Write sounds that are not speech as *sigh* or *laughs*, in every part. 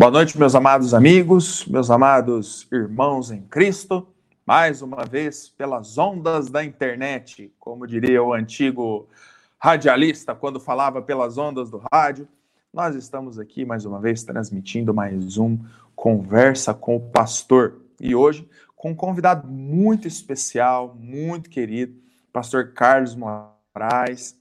Boa noite, meus amados amigos, meus amados irmãos em Cristo. Mais uma vez, pelas ondas da internet, como diria o antigo radialista quando falava pelas ondas do rádio, nós estamos aqui mais uma vez transmitindo mais um Conversa com o Pastor. E hoje com um convidado muito especial, muito querido, pastor Carlos Moraes,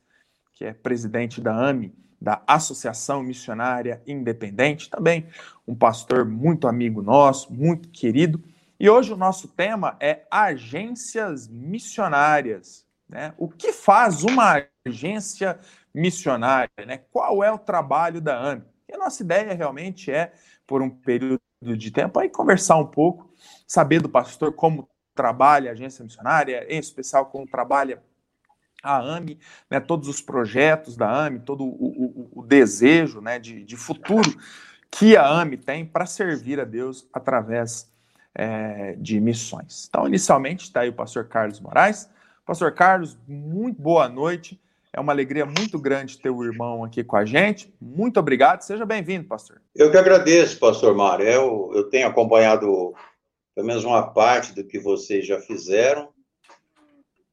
que é presidente da AMI, da Associação Missionária Independente, também um pastor muito amigo nosso, muito querido. E hoje o nosso tema é agências missionárias. Né? O que faz uma agência missionária? Né? Qual é o trabalho da AMI? E a nossa ideia realmente é, por um período de tempo, aí conversar um pouco, saber do pastor como trabalha a agência missionária, em especial como trabalha a AME, né, todos os projetos da AME, todo o, o, o desejo né, de, de, futuro que a AME tem para servir a Deus através é, de missões. Então, inicialmente, está aí o pastor Carlos Moraes. Pastor Carlos, muito boa noite. É uma alegria muito grande ter o irmão aqui com a gente. Muito obrigado. Seja bem-vindo, pastor. Eu que agradeço, pastor Mário. Eu, eu tenho acompanhado pelo menos uma parte do que vocês já fizeram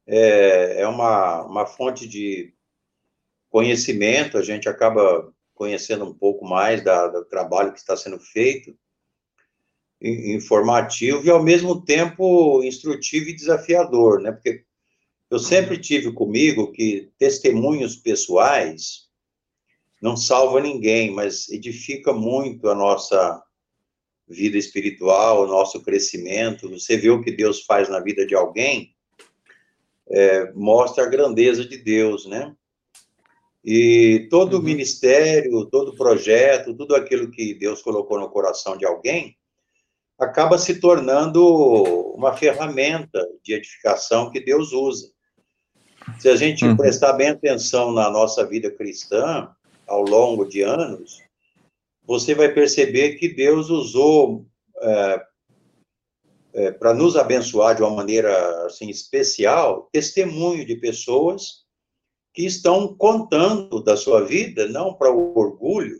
é, é uma, uma fonte de conhecimento, a gente acaba conhecendo um pouco mais da, do trabalho que está sendo feito, informativo e, ao mesmo tempo, instrutivo e desafiador, né? Porque eu sempre tive comigo que testemunhos pessoais não salva ninguém, mas edifica muito a nossa vida espiritual, o nosso crescimento. Você vê o que Deus faz na vida de alguém, é, mostra a grandeza de Deus, né? E todo uhum. ministério, todo projeto, tudo aquilo que Deus colocou no coração de alguém, acaba se tornando uma ferramenta de edificação que Deus usa. Se a gente uhum. prestar bem atenção na nossa vida cristã, ao longo de anos, você vai perceber que Deus usou é, é, para nos abençoar de uma maneira assim especial, testemunho de pessoas que estão contando da sua vida, não para o orgulho,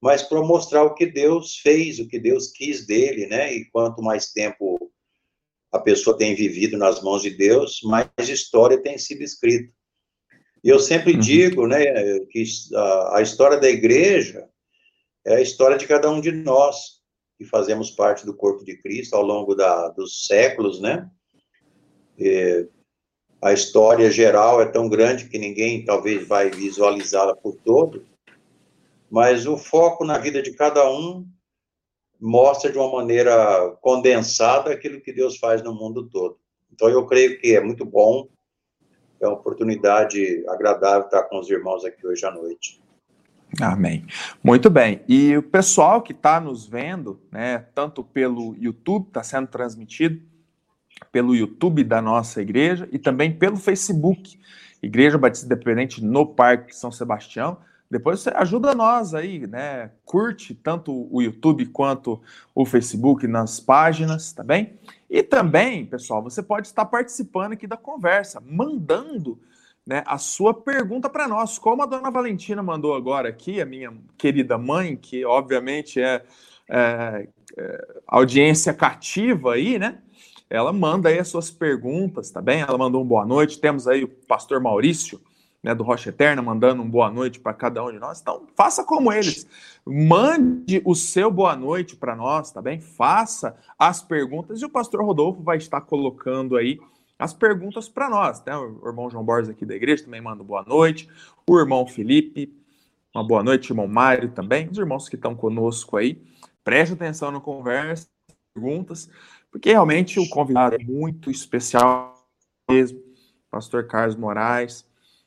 mas para mostrar o que Deus fez, o que Deus quis dele, né? E quanto mais tempo a pessoa tem vivido nas mãos de Deus, mais história tem sido escrita. E eu sempre uhum. digo, né, que a, a história da igreja é a história de cada um de nós que fazemos parte do corpo de Cristo ao longo da, dos séculos, né? A história geral é tão grande que ninguém talvez vai visualizá-la por todo, mas o foco na vida de cada um mostra de uma maneira condensada aquilo que Deus faz no mundo todo. Então eu creio que é muito bom, é uma oportunidade agradável estar com os irmãos aqui hoje à noite. Amém. Muito bem. E o pessoal que está nos vendo, né, tanto pelo YouTube, está sendo transmitido pelo YouTube da nossa igreja e também pelo Facebook, Igreja Batista Independente no Parque São Sebastião. Depois você ajuda nós aí, né? Curte tanto o YouTube quanto o Facebook nas páginas, tá bem? E também, pessoal, você pode estar participando aqui da conversa, mandando né, a sua pergunta para nós. Como a dona Valentina mandou agora aqui, a minha querida mãe, que obviamente é, é, é audiência cativa aí, né? Ela manda aí as suas perguntas, tá bem? Ela mandou um boa noite. Temos aí o pastor Maurício, né, do Rocha Eterna, mandando um boa noite para cada um de nós. Então, faça como eles. Mande o seu boa noite para nós, tá bem? Faça as perguntas e o pastor Rodolfo vai estar colocando aí as perguntas para nós. Né? O irmão João Borges aqui da igreja também manda boa noite. O irmão Felipe, uma boa noite, irmão Mário também. Os irmãos que estão conosco aí, preste atenção na conversa, perguntas, porque realmente o convidado é muito especial mesmo. Pastor Carlos Moraes,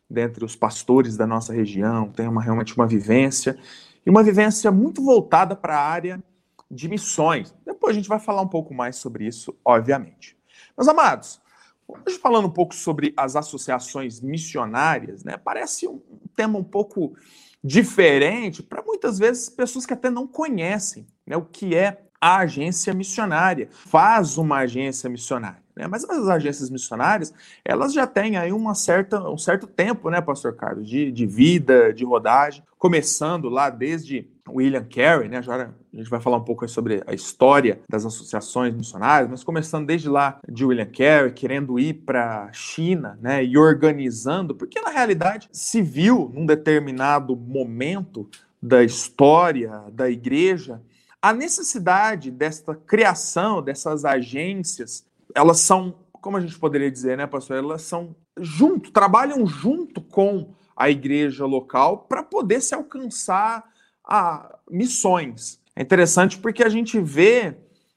dentre os pastores da nossa região, tem uma, realmente uma vivência, e uma vivência muito voltada para a área de missões. Depois a gente vai falar um pouco mais sobre isso, obviamente. Meus amados, Hoje, falando um pouco sobre as associações missionárias, né, parece um tema um pouco diferente para muitas vezes pessoas que até não conhecem né, o que é a agência missionária, faz uma agência missionária. Né? Mas as agências missionárias, elas já têm aí uma certa, um certo tempo, né, pastor Carlos, de, de vida, de rodagem, começando lá desde William Carey, né? Agora a gente vai falar um pouco sobre a história das associações missionárias, mas começando desde lá de William Carey, querendo ir para a China, né? E organizando, porque na realidade se viu num determinado momento da história da igreja a necessidade desta criação dessas agências, elas são, como a gente poderia dizer, né, pastor? Elas são junto, trabalham junto com a igreja local para poder se alcançar a missões. É interessante porque a gente vê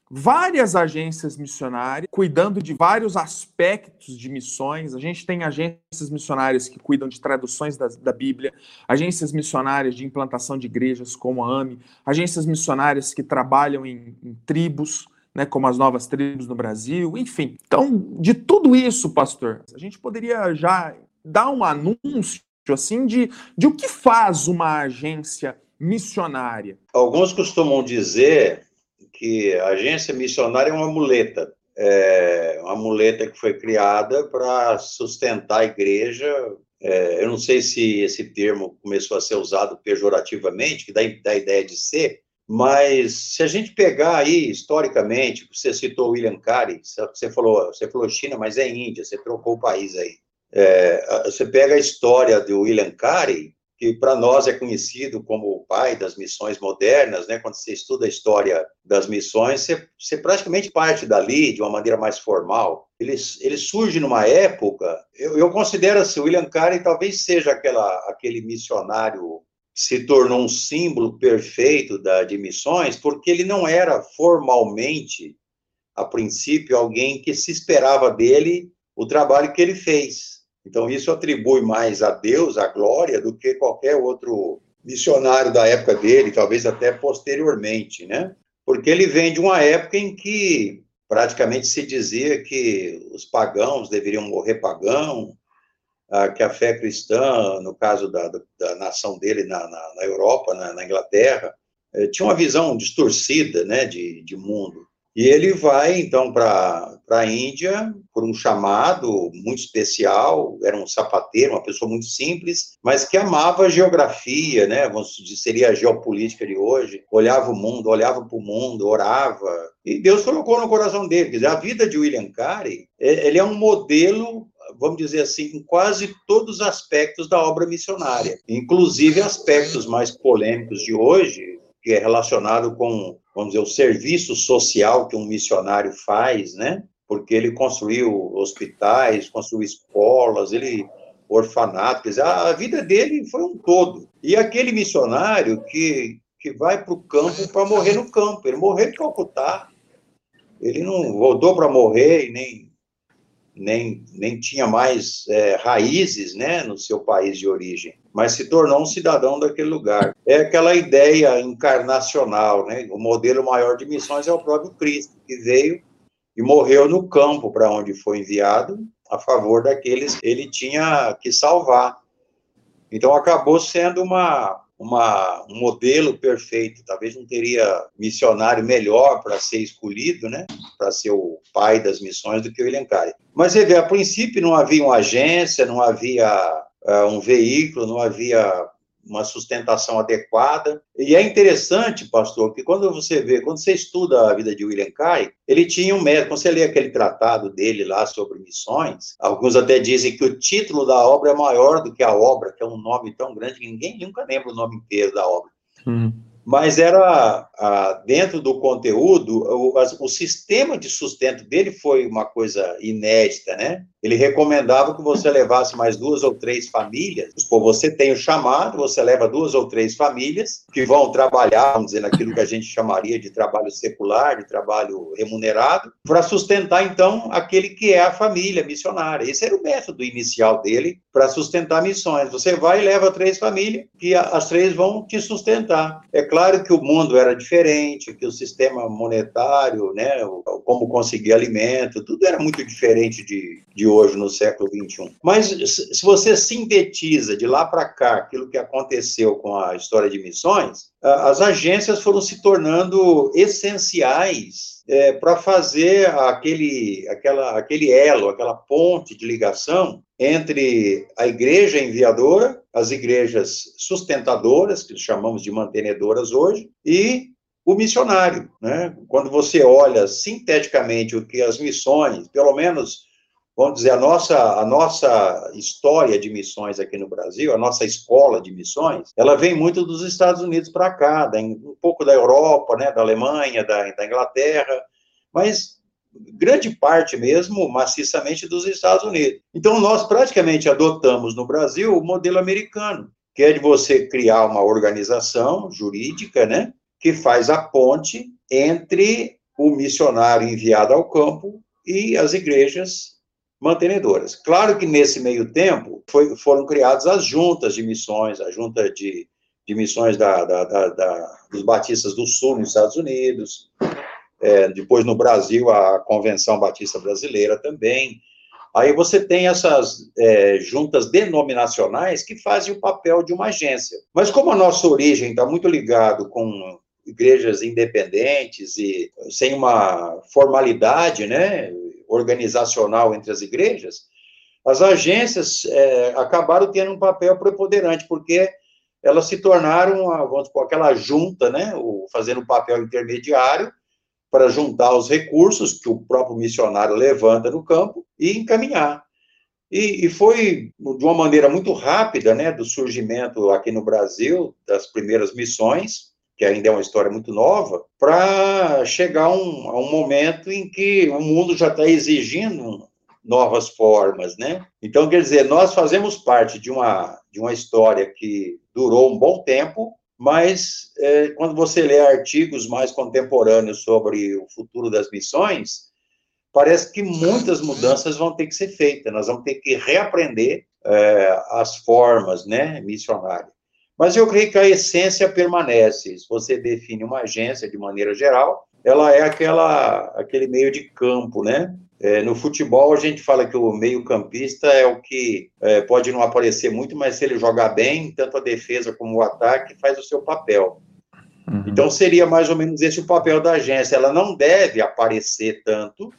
várias agências missionárias cuidando de vários aspectos de missões. A gente tem agências missionárias que cuidam de traduções da, da Bíblia, agências missionárias de implantação de igrejas, como a AME, agências missionárias que trabalham em, em tribos, né, como as novas tribos no Brasil, enfim. Então, de tudo isso, pastor, a gente poderia já dar um anúncio assim de, de o que faz uma agência missionária? Alguns costumam dizer que a agência missionária é uma muleta. É uma muleta que foi criada para sustentar a igreja. É, eu não sei se esse termo começou a ser usado pejorativamente, que dá, a ideia de ser, mas se a gente pegar aí historicamente, você citou William Carey, você falou, você falou China, mas é Índia, você trocou o país aí. É, você pega a história do William Carey, que para nós é conhecido como o pai das missões modernas, né? Quando você estuda a história das missões, você, você praticamente parte dali de uma maneira mais formal. Ele, ele surge numa época, eu, eu considero assim, William Carey talvez seja aquela, aquele missionário que se tornou um símbolo perfeito da, de missões, porque ele não era formalmente, a princípio, alguém que se esperava dele o trabalho que ele fez então, isso atribui mais a Deus a glória do que qualquer outro missionário da época dele, talvez até posteriormente, né? Porque ele vem de uma época em que praticamente se dizia que os pagãos deveriam morrer pagão, que a fé cristã, no caso da, da nação dele na, na, na Europa, na, na Inglaterra, eh, tinha uma visão distorcida né, de, de mundo. E ele vai, então, para a Índia por um chamado muito especial, era um sapateiro, uma pessoa muito simples, mas que amava a geografia, né? Vamos dizer, seria a geopolítica de hoje, olhava o mundo, olhava para o mundo, orava, e Deus colocou no coração dele. Quer dizer, a vida de William Carey, é, ele é um modelo vamos dizer assim, em quase todos os aspectos da obra missionária, inclusive aspectos mais polêmicos de hoje, que é relacionado com, vamos dizer, o serviço social que um missionário faz, né? Porque ele construiu hospitais, construiu escolas, ele orfanato, quer dizer, a vida dele foi um todo. E aquele missionário que, que vai para o campo para morrer no campo, ele morreu em Calcutá, ele não voltou para morrer e nem nem, nem tinha mais é, raízes né, no seu país de origem, mas se tornou um cidadão daquele lugar. É aquela ideia encarnacional, né? o modelo maior de missões é o próprio Cristo, que veio e morreu no campo para onde foi enviado, a favor daqueles que ele tinha que salvar. Então acabou sendo uma, uma, um modelo perfeito. Talvez não teria missionário melhor para ser escolhido, né? Para ser o pai das missões do que o Carey. Mas você vê, a princípio não havia uma agência, não havia uh, um veículo, não havia uma sustentação adequada. E é interessante, pastor, que quando você vê, quando você estuda a vida de William Carey, ele tinha um método, quando você lê aquele tratado dele lá sobre missões, alguns até dizem que o título da obra é maior do que a obra, que é um nome tão grande que ninguém nunca lembra o nome inteiro da obra. Hum mas era dentro do conteúdo, o, o, sistema de sustento dele foi uma coisa inédita, né? Ele recomendava que você levasse mais duas ou três famílias. Pô, você tem o chamado, você leva duas ou três famílias que vão trabalhar, vamos dizer, naquilo que a gente chamaria de trabalho secular, de trabalho remunerado, para sustentar, então, aquele que é a família missionária. Esse era o método inicial dele para sustentar missões. Você vai e leva três famílias, que as três vão te sustentar. É claro que o mundo era diferente, que o sistema monetário, né, como conseguir alimento, tudo era muito diferente de, de hoje, no século XXI. Mas se você sintetiza de lá para cá aquilo que aconteceu com a história de missões, as agências foram se tornando essenciais é, para fazer aquele, aquela, aquele elo, aquela ponte de ligação entre a igreja enviadora, as igrejas sustentadoras, que chamamos de mantenedoras hoje, e o missionário. Né? Quando você olha sinteticamente o que as missões, pelo menos, vamos dizer, a nossa, a nossa história de missões aqui no Brasil, a nossa escola de missões, ela vem muito dos Estados Unidos para cá, um pouco da Europa, né, da Alemanha, da, da Inglaterra, mas grande parte mesmo, maciçamente, dos Estados Unidos. Então, nós praticamente adotamos no Brasil o modelo americano, que é de você criar uma organização jurídica, né, que faz a ponte entre o missionário enviado ao campo e as igrejas mantenedoras. Claro que nesse meio tempo foi, foram criadas as juntas de missões, a junta de, de missões da, da, da, dos batistas do Sul nos Estados Unidos, é, depois no Brasil a Convenção Batista Brasileira também. Aí você tem essas é, juntas denominacionais que fazem o papel de uma agência. Mas como a nossa origem está muito ligado com igrejas independentes e sem uma formalidade né, organizacional entre as igrejas, as agências é, acabaram tendo um papel preponderante, porque elas se tornaram, vamos aquela junta, né, fazendo o papel intermediário para juntar os recursos que o próprio missionário levanta no campo e encaminhar. E, e, foi de uma maneira muito rápida, né, do surgimento aqui no Brasil das primeiras missões, que ainda é uma história muito nova, para chegar um, a um momento em que o mundo já está exigindo novas formas, né? Então, quer dizer, nós fazemos parte de uma, de uma história que durou um bom tempo, mas é, quando você lê artigos mais contemporâneos sobre o futuro das missões, parece que muitas mudanças vão ter que ser feitas, nós vamos ter que reaprender é, as formas, né, missionárias. Mas eu creio que a essência permanece. Se você define uma agência de maneira geral, ela é aquela, aquele meio de campo, né? É, no futebol, a gente fala que o meio-campista é o que é, pode não aparecer muito, mas se ele jogar bem, tanto a defesa como o ataque faz o seu papel. Uhum. Então, seria mais ou menos esse o papel da agência. Ela não deve aparecer tanto.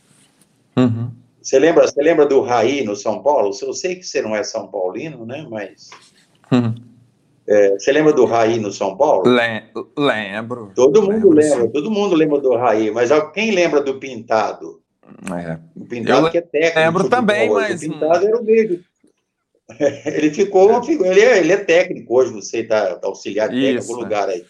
Uhum. Você, lembra, você lembra do Raí no São Paulo? Eu sei que você não é São Paulino, né? Mas. Uhum. É, você lembra do Raí no São Paulo? lembro. Todo mundo lembro, lembra, sim. todo mundo lembra do Raí, mas quem lembra do Pintado? É. O Pintado Eu que é técnico. Lembro também, mas. O Pintado era o meio. *laughs* Ele ficou uma figura, ele é, ele é técnico hoje, não sei, tá, tá auxiliar técnico em algum é. lugar aí.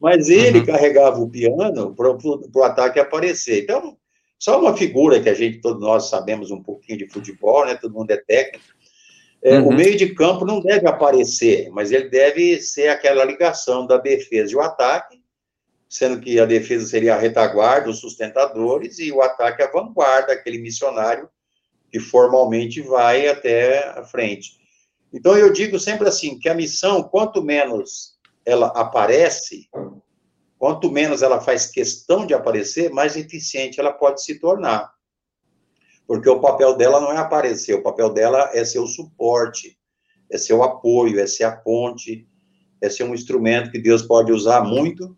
Mas ele uhum. carregava o piano para o ataque aparecer. Então, só uma figura que a gente, todos nós sabemos um pouquinho de futebol, né? Todo mundo é técnico é, uhum. O meio de campo não deve aparecer, mas ele deve ser aquela ligação da defesa e o ataque, sendo que a defesa seria a retaguarda, os sustentadores, e o ataque a vanguarda, aquele missionário que formalmente vai até a frente. Então, eu digo sempre assim, que a missão, quanto menos ela aparece, quanto menos ela faz questão de aparecer, mais eficiente ela pode se tornar porque o papel dela não é aparecer, o papel dela é ser o suporte, é ser o apoio, é ser a ponte, é ser um instrumento que Deus pode usar muito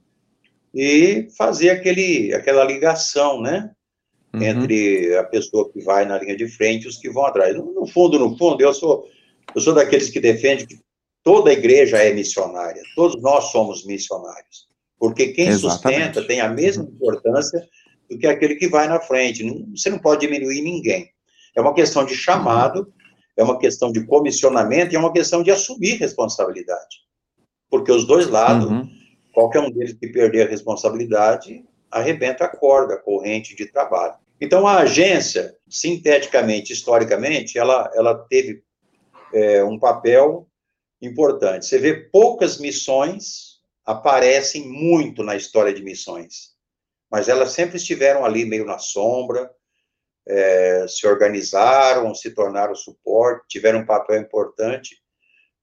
e fazer aquele, aquela ligação, né? Uhum. Entre a pessoa que vai na linha de frente e os que vão atrás. No, no fundo, no fundo, eu sou, eu sou daqueles que defendem que toda a igreja é missionária, todos nós somos missionários, porque quem Exatamente. sustenta tem a mesma importância do que aquele que vai na frente. Você não pode diminuir ninguém. É uma questão de chamado, é uma questão de comissionamento e é uma questão de assumir responsabilidade. Porque os dois lados, uhum. qualquer um deles que perder a responsabilidade, arrebenta a corda, a corrente de trabalho. Então, a agência, sinteticamente, historicamente, ela, ela teve é, um papel importante. Você vê poucas missões aparecem muito na história de missões mas elas sempre estiveram ali meio na sombra, é, se organizaram, se tornaram suporte, tiveram um papel importante,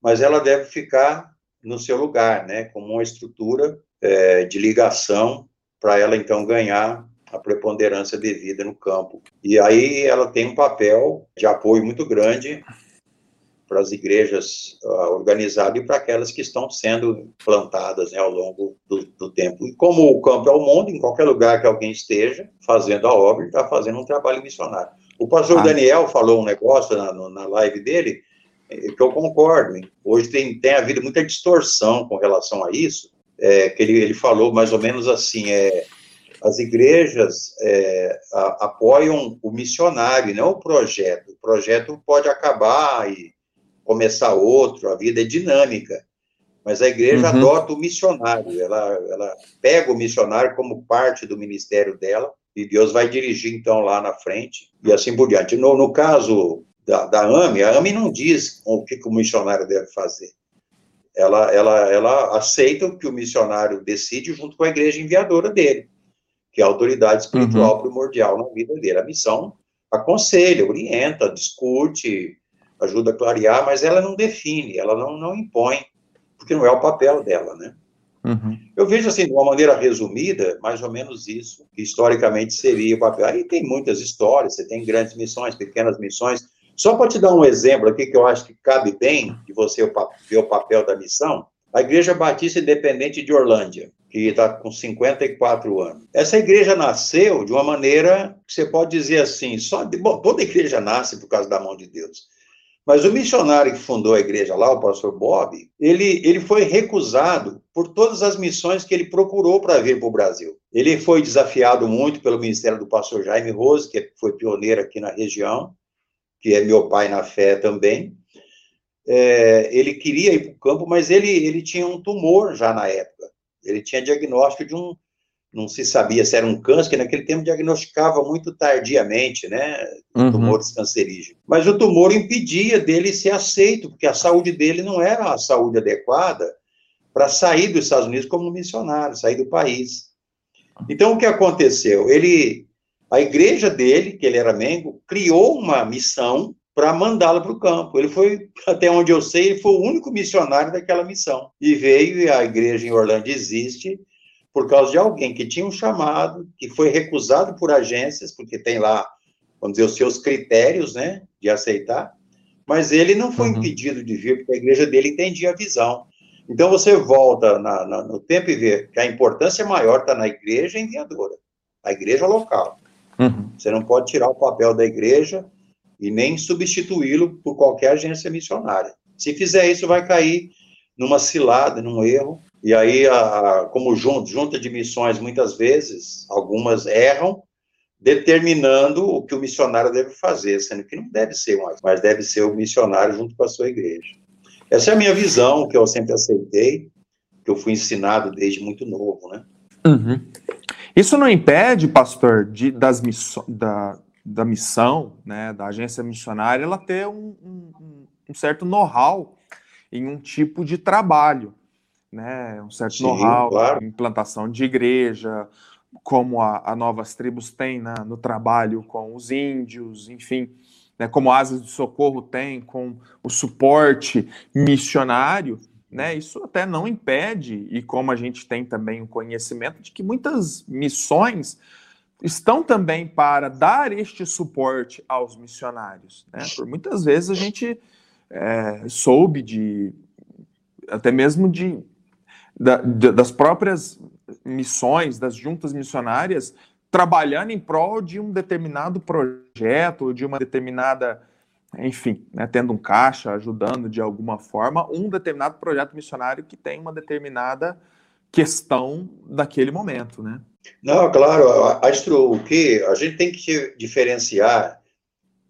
mas ela deve ficar no seu lugar, né, como uma estrutura é, de ligação para ela então ganhar a preponderância devida no campo. E aí ela tem um papel de apoio muito grande para as igrejas uh, organizadas e para aquelas que estão sendo plantadas né, ao longo do, do, tempo. E como o campo é o mundo, em qualquer lugar que alguém esteja fazendo a obra, está fazendo um trabalho missionário. O pastor ah. Daniel falou um negócio na, na live dele, eh, que eu concordo. Hein? Hoje tem, tem havido muita distorção com relação a isso, é, que ele, ele falou mais ou menos assim, é, as igrejas é, a, apoiam o missionário, não o projeto. O projeto pode acabar e começar outro, a vida é dinâmica. Mas a igreja uhum. adota o missionário, ela, ela pega o missionário como parte do ministério dela, e Deus vai dirigir, então, lá na frente, e assim por diante. No, no caso da, da AME, a AME não diz o que, que o missionário deve fazer. Ela, ela, ela aceita o que o missionário decide junto com a igreja enviadora dele, que é a autoridade espiritual uhum. primordial na vida dele. A missão aconselha, orienta, discute, ajuda a clarear, mas ela não define, ela não, não impõe, porque não é o papel dela, né? Uhum. Eu vejo assim, de uma maneira resumida, mais ou menos isso, que historicamente seria o papel. Aí tem muitas histórias, você tem grandes missões, pequenas missões. Só para te dar um exemplo aqui que eu acho que cabe bem de você ver o papel da missão, a Igreja Batista Independente de Orlândia, que está com 54 anos. Essa igreja nasceu de uma maneira que você pode dizer assim, só de, bom, toda igreja nasce por causa da mão de Deus. Mas o missionário que fundou a igreja lá, o pastor Bob, ele, ele foi recusado por todas as missões que ele procurou para vir para o Brasil. Ele foi desafiado muito pelo ministério do pastor Jaime Rose, que foi pioneiro aqui na região, que é meu pai na fé também. É, ele queria ir para o campo, mas ele, ele tinha um tumor já na época. Ele tinha diagnóstico de um, não se sabia se era um câncer, que naquele tempo diagnosticava muito tardiamente, né, uhum. tumores cancerígenos. Mas o tumor impedia dele ser aceito, porque a saúde dele não era a saúde adequada para sair dos Estados Unidos como missionário, sair do país. Então, o que aconteceu? Ele, a igreja dele, que ele era membro, criou uma missão para mandá-lo para o campo. Ele foi, *laughs* até onde eu sei, ele foi o único missionário daquela missão. E veio, e a igreja em Orlando existe, por causa de alguém que tinha um chamado, que foi recusado por agências, porque tem lá, vamos dizer, os seus critérios, né, de aceitar, mas ele não foi uhum. impedido de vir, porque a igreja dele entendia a visão. Então, você volta na, na, no tempo e vê que a importância maior está na igreja enviadora, a igreja local. Uhum. Você não pode tirar o papel da igreja e nem substituí-lo por qualquer agência missionária. Se fizer isso, vai cair numa cilada, num erro, e aí, a, como junta de missões, muitas vezes, algumas erram, determinando o que o missionário deve fazer, sendo que não deve ser um, mas deve ser o missionário junto com a sua igreja. Essa é a minha visão, que eu sempre aceitei, que eu fui ensinado desde muito novo, né? Uhum. Isso não impede, pastor, de, das missões, da, da missão, né, da agência missionária, ela ter um, um, um certo know-how em um tipo de trabalho né, um certo know-how, claro. implantação de igreja, como a, a Novas Tribos tem né, no trabalho com os índios, enfim, né, como a Asas de Socorro tem com o suporte missionário, né, isso até não impede, e como a gente tem também o conhecimento de que muitas missões estão também para dar este suporte aos missionários. Né? Por muitas vezes a gente é, soube de, até mesmo de da, das próprias missões, das juntas missionárias, trabalhando em prol de um determinado projeto, de uma determinada, enfim, né, tendo um caixa, ajudando de alguma forma, um determinado projeto missionário que tem uma determinada questão daquele momento, né? Não, claro, Astro, o que a gente tem que diferenciar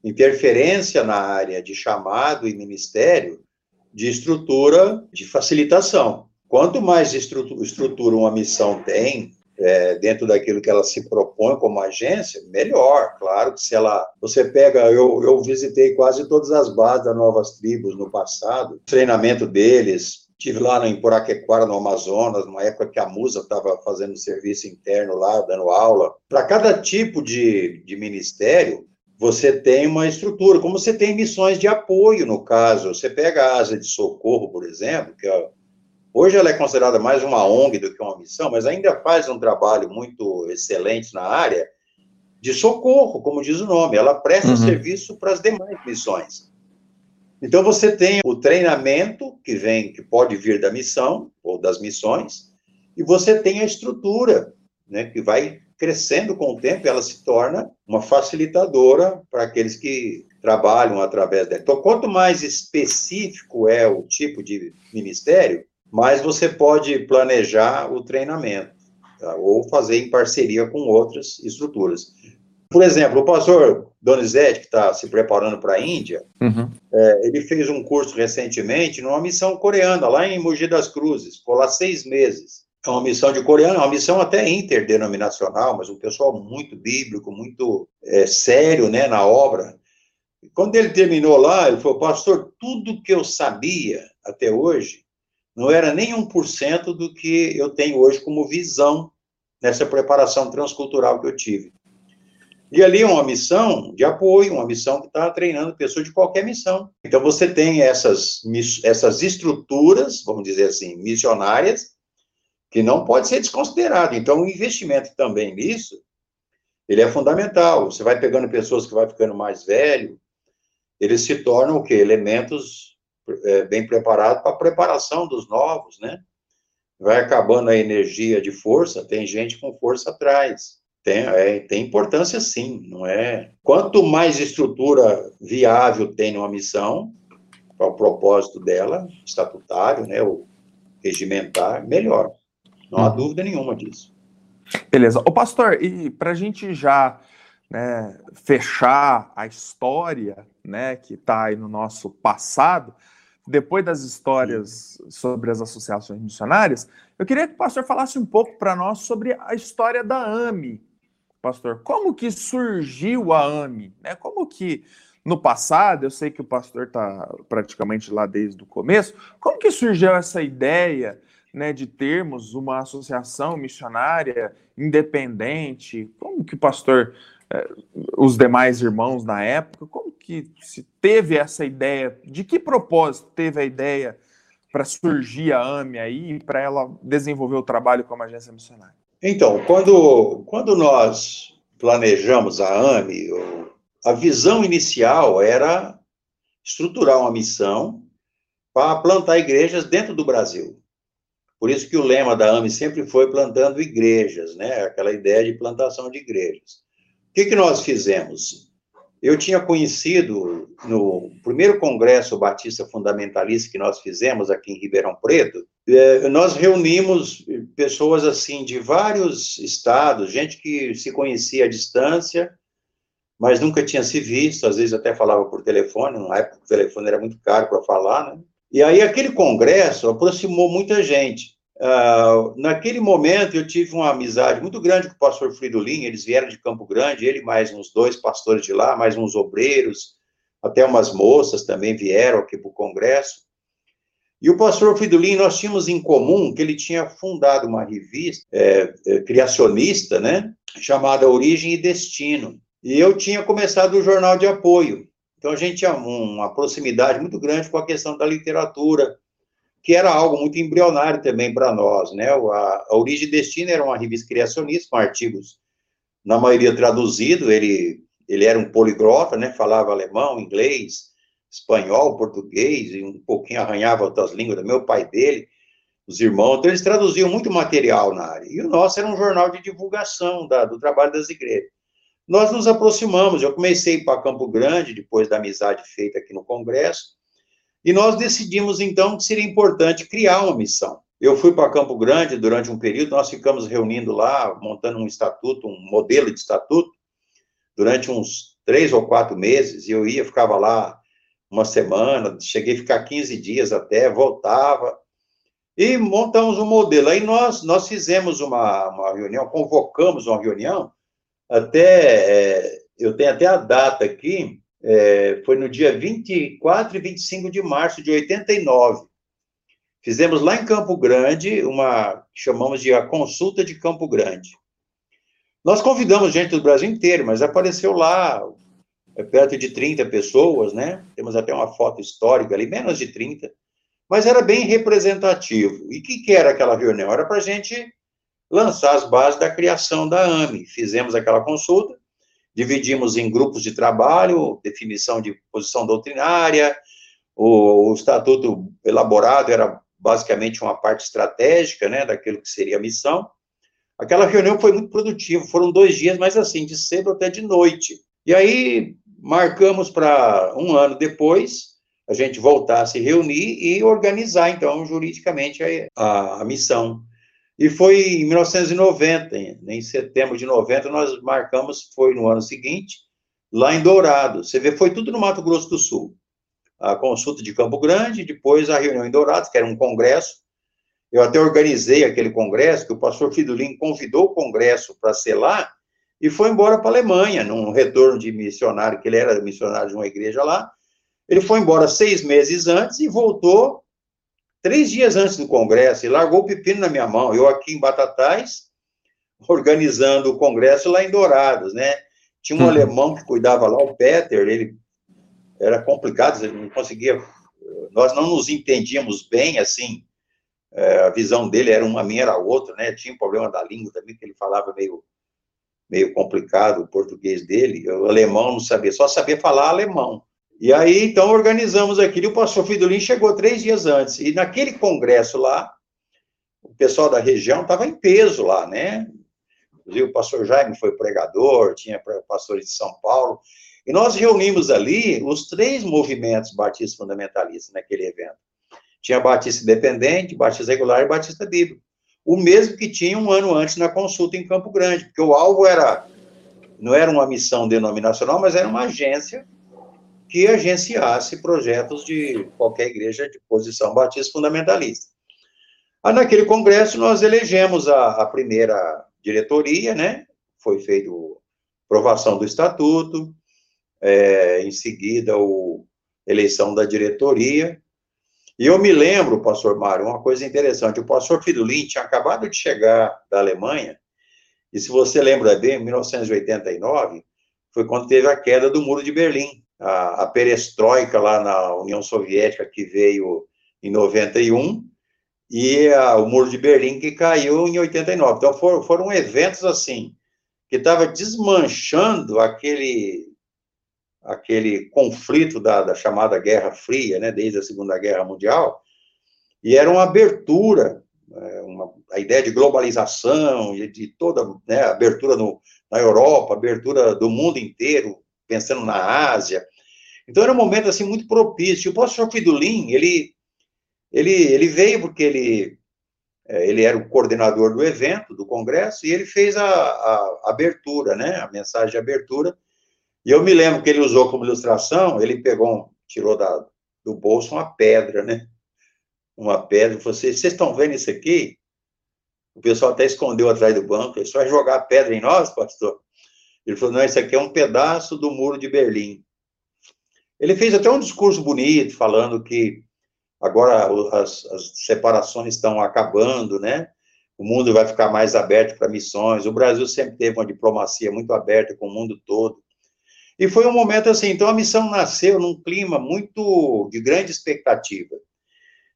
interferência na área de chamado e ministério de estrutura de facilitação. Quanto mais estrutura uma missão tem, é, dentro daquilo que ela se propõe como agência, melhor. Claro que se ela. Você pega. Eu, eu visitei quase todas as bases das novas tribos no passado, treinamento deles. Tive lá em Poraquequara, no Amazonas, numa época que a Musa estava fazendo serviço interno lá, dando aula. Para cada tipo de, de ministério, você tem uma estrutura, como você tem missões de apoio, no caso. Você pega a asa de socorro, por exemplo, que é Hoje ela é considerada mais uma ONG do que uma missão, mas ainda faz um trabalho muito excelente na área de socorro, como diz o nome. Ela presta uhum. serviço para as demais missões. Então você tem o treinamento que vem, que pode vir da missão ou das missões, e você tem a estrutura, né, que vai crescendo com o tempo, ela se torna uma facilitadora para aqueles que trabalham através dela. Então, quanto mais específico é o tipo de ministério, mais você pode planejar o treinamento, tá? ou fazer em parceria com outras estruturas. Por exemplo, o pastor Donizete, que está se preparando para a Índia, uhum. é, ele fez um curso recentemente numa missão coreana, lá em Mogi das Cruzes, ficou lá seis meses. É uma missão de coreano, é uma missão até interdenominacional, mas um pessoal muito bíblico, muito é, sério né, na obra. Quando ele terminou lá, ele falou, pastor, tudo que eu sabia até hoje não era nem 1% do que eu tenho hoje como visão nessa preparação transcultural que eu tive. E ali é uma missão de apoio, uma missão que está treinando pessoas de qualquer missão. Então você tem essas, essas estruturas, vamos dizer assim, missionárias, que não pode ser desconsiderado. Então o investimento também nisso, ele é fundamental. Você vai pegando pessoas que vai ficando mais velho, eles se tornam o quê? Elementos é, bem preparados para a preparação dos novos, né? Vai acabando a energia de força, tem gente com força atrás. Tem, é, tem importância sim, não é? Quanto mais estrutura viável tem uma missão, para o propósito dela, estatutário, né, o regimentar, melhor. Não há uhum. dúvida nenhuma disso. Beleza. O pastor, e para a gente já né, fechar a história né, que está aí no nosso passado, depois das histórias sobre as associações missionárias, eu queria que o pastor falasse um pouco para nós sobre a história da AME, pastor, como que surgiu a AME? Né? Como que no passado, eu sei que o pastor está praticamente lá desde o começo, como que surgiu essa ideia né, de termos uma associação missionária independente? Como que o pastor, os demais irmãos na época, como que se teve essa ideia? De que propósito teve a ideia para surgir a AME aí, para ela desenvolver o trabalho como agência missionária? Então, quando, quando nós planejamos a AME, a visão inicial era estruturar uma missão para plantar igrejas dentro do Brasil. Por isso que o lema da AME sempre foi plantando igrejas, né? Aquela ideia de plantação de igrejas. Que, que nós fizemos? Eu tinha conhecido no primeiro congresso batista fundamentalista que nós fizemos aqui em Ribeirão Preto, é, nós reunimos pessoas assim de vários estados, gente que se conhecia à distância, mas nunca tinha se visto, às vezes até falava por telefone, na época o telefone era muito caro para falar, né? E aí aquele congresso aproximou muita gente. Uh, naquele momento eu tive uma amizade muito grande com o pastor Fridolin, eles vieram de Campo Grande, ele mais uns dois pastores de lá, mais uns obreiros, até umas moças também vieram aqui para o congresso. E o pastor Fridolin, nós tínhamos em comum que ele tinha fundado uma revista é, é, criacionista, né, chamada Origem e Destino. E eu tinha começado o jornal de apoio. Então a gente tinha uma proximidade muito grande com a questão da literatura, que era algo muito embrionário também para nós, né? A, a Origem e Destino era uma revista criacionista com artigos, na maioria traduzido, ele, ele era um poliglota, né? Falava alemão, inglês, espanhol, português, e um pouquinho arranhava outras línguas, meu pai dele, os irmãos, então eles traduziam muito material na área. E o nosso era um jornal de divulgação da, do trabalho das igrejas. Nós nos aproximamos, eu comecei para Campo Grande, depois da amizade feita aqui no Congresso, e nós decidimos, então, que seria importante criar uma missão. Eu fui para Campo Grande durante um período, nós ficamos reunindo lá, montando um estatuto, um modelo de estatuto, durante uns três ou quatro meses, e eu ia, ficava lá uma semana, cheguei a ficar 15 dias até, voltava, e montamos um modelo. Aí nós, nós fizemos uma, uma reunião, convocamos uma reunião, até, é, eu tenho até a data aqui, é, foi no dia 24 e 25 de março de 89. Fizemos lá em Campo Grande uma chamamos de a consulta de Campo Grande. Nós convidamos gente do Brasil inteiro, mas apareceu lá é, perto de 30 pessoas, né? Temos até uma foto histórica ali, menos de 30, mas era bem representativo. E o que, que era aquela reunião? Era para a gente lançar as bases da criação da AME. Fizemos aquela consulta, dividimos em grupos de trabalho, definição de posição doutrinária, O, o estatuto elaborado era basicamente uma parte estratégica, né, daquilo que seria a missão. Aquela reunião foi muito produtiva, foram dois dias, mas assim, de cedo até de noite. E aí marcamos para um ano depois a gente voltar a se reunir e organizar, então, juridicamente a, a, a missão. E foi em 1990, em setembro de 90, nós marcamos, foi no ano seguinte, lá em Dourado. Você vê, foi tudo no Mato Grosso do Sul. A consulta de Campo Grande, depois a reunião em Dourado, que era um congresso. Eu até organizei aquele congresso, que o pastor Fridolin convidou o congresso para ser lá, e foi embora para a Alemanha, num retorno de missionário, que ele era missionário de uma igreja lá. Ele foi embora seis meses antes e voltou três dias antes do congresso e largou o pepino na minha mão. Eu aqui em Batatais, organizando o congresso lá em Dourados, né? Tinha um uhum. alemão que cuidava lá, o Peter, ele era complicado, ele não conseguia, nós não nos entendíamos bem, assim, é, a visão dele era uma, a minha era outra, né? Tinha um problema da língua também, que ele falava meio, meio complicado o português dele, o alemão não sabia, só sabia falar alemão. E aí, então, organizamos aquilo, e o pastor Fridolin chegou três dias antes, e naquele congresso lá, o pessoal da região estava em peso lá, né? Inclusive, o pastor Jaime foi pregador, tinha pastores de São Paulo, e nós reunimos ali os três movimentos batistas fundamentalistas naquele evento. Tinha Batista Independente, Batista Regular e Batista Bíblico. O mesmo que tinha um ano antes na consulta em Campo Grande, porque o alvo era, não era uma missão denominacional, mas era uma agência que agenciasse projetos de qualquer igreja de posição batista fundamentalista. Aí, naquele congresso, nós elegemos a, a primeira diretoria, né? Foi feita a aprovação do estatuto, é, em seguida, a eleição da diretoria. E eu me lembro, pastor Mário, uma coisa interessante: o pastor Fidolin tinha acabado de chegar da Alemanha, e se você lembra bem, em 1989, foi quando teve a queda do Muro de Berlim a, a perestroika lá na União Soviética, que veio em 91, e a, o Muro de Berlim, que caiu em 89. Então, for, foram eventos assim, que estava desmanchando aquele, aquele conflito da, da, chamada Guerra Fria, né, desde a Segunda Guerra Mundial, e era uma abertura, é, uma, a ideia de globalização, de toda né, abertura no, na Europa, abertura do mundo inteiro, pensando na Ásia. Então era um momento assim muito propício. O pastor Fidulin, ele ele ele veio porque ele é, ele era o coordenador do evento, do congresso, e ele fez a, a, abertura, né, a mensagem de abertura. E eu me lembro que ele usou como ilustração, ele pegou, tirou da, do bolso uma pedra, né, uma pedra, vocês, vocês estão vendo isso aqui? O pessoal até escondeu atrás do banco, ele só vai jogar pedra em nós, pastor? Ele falou, não, isso aqui é um pedaço do muro de Berlim. Ele fez até um discurso bonito, falando que agora as, as separações estão acabando, né? O mundo vai ficar mais aberto para missões. O Brasil sempre teve uma diplomacia muito aberta com o mundo todo. E foi um momento assim, então a missão nasceu num clima muito de grande expectativa,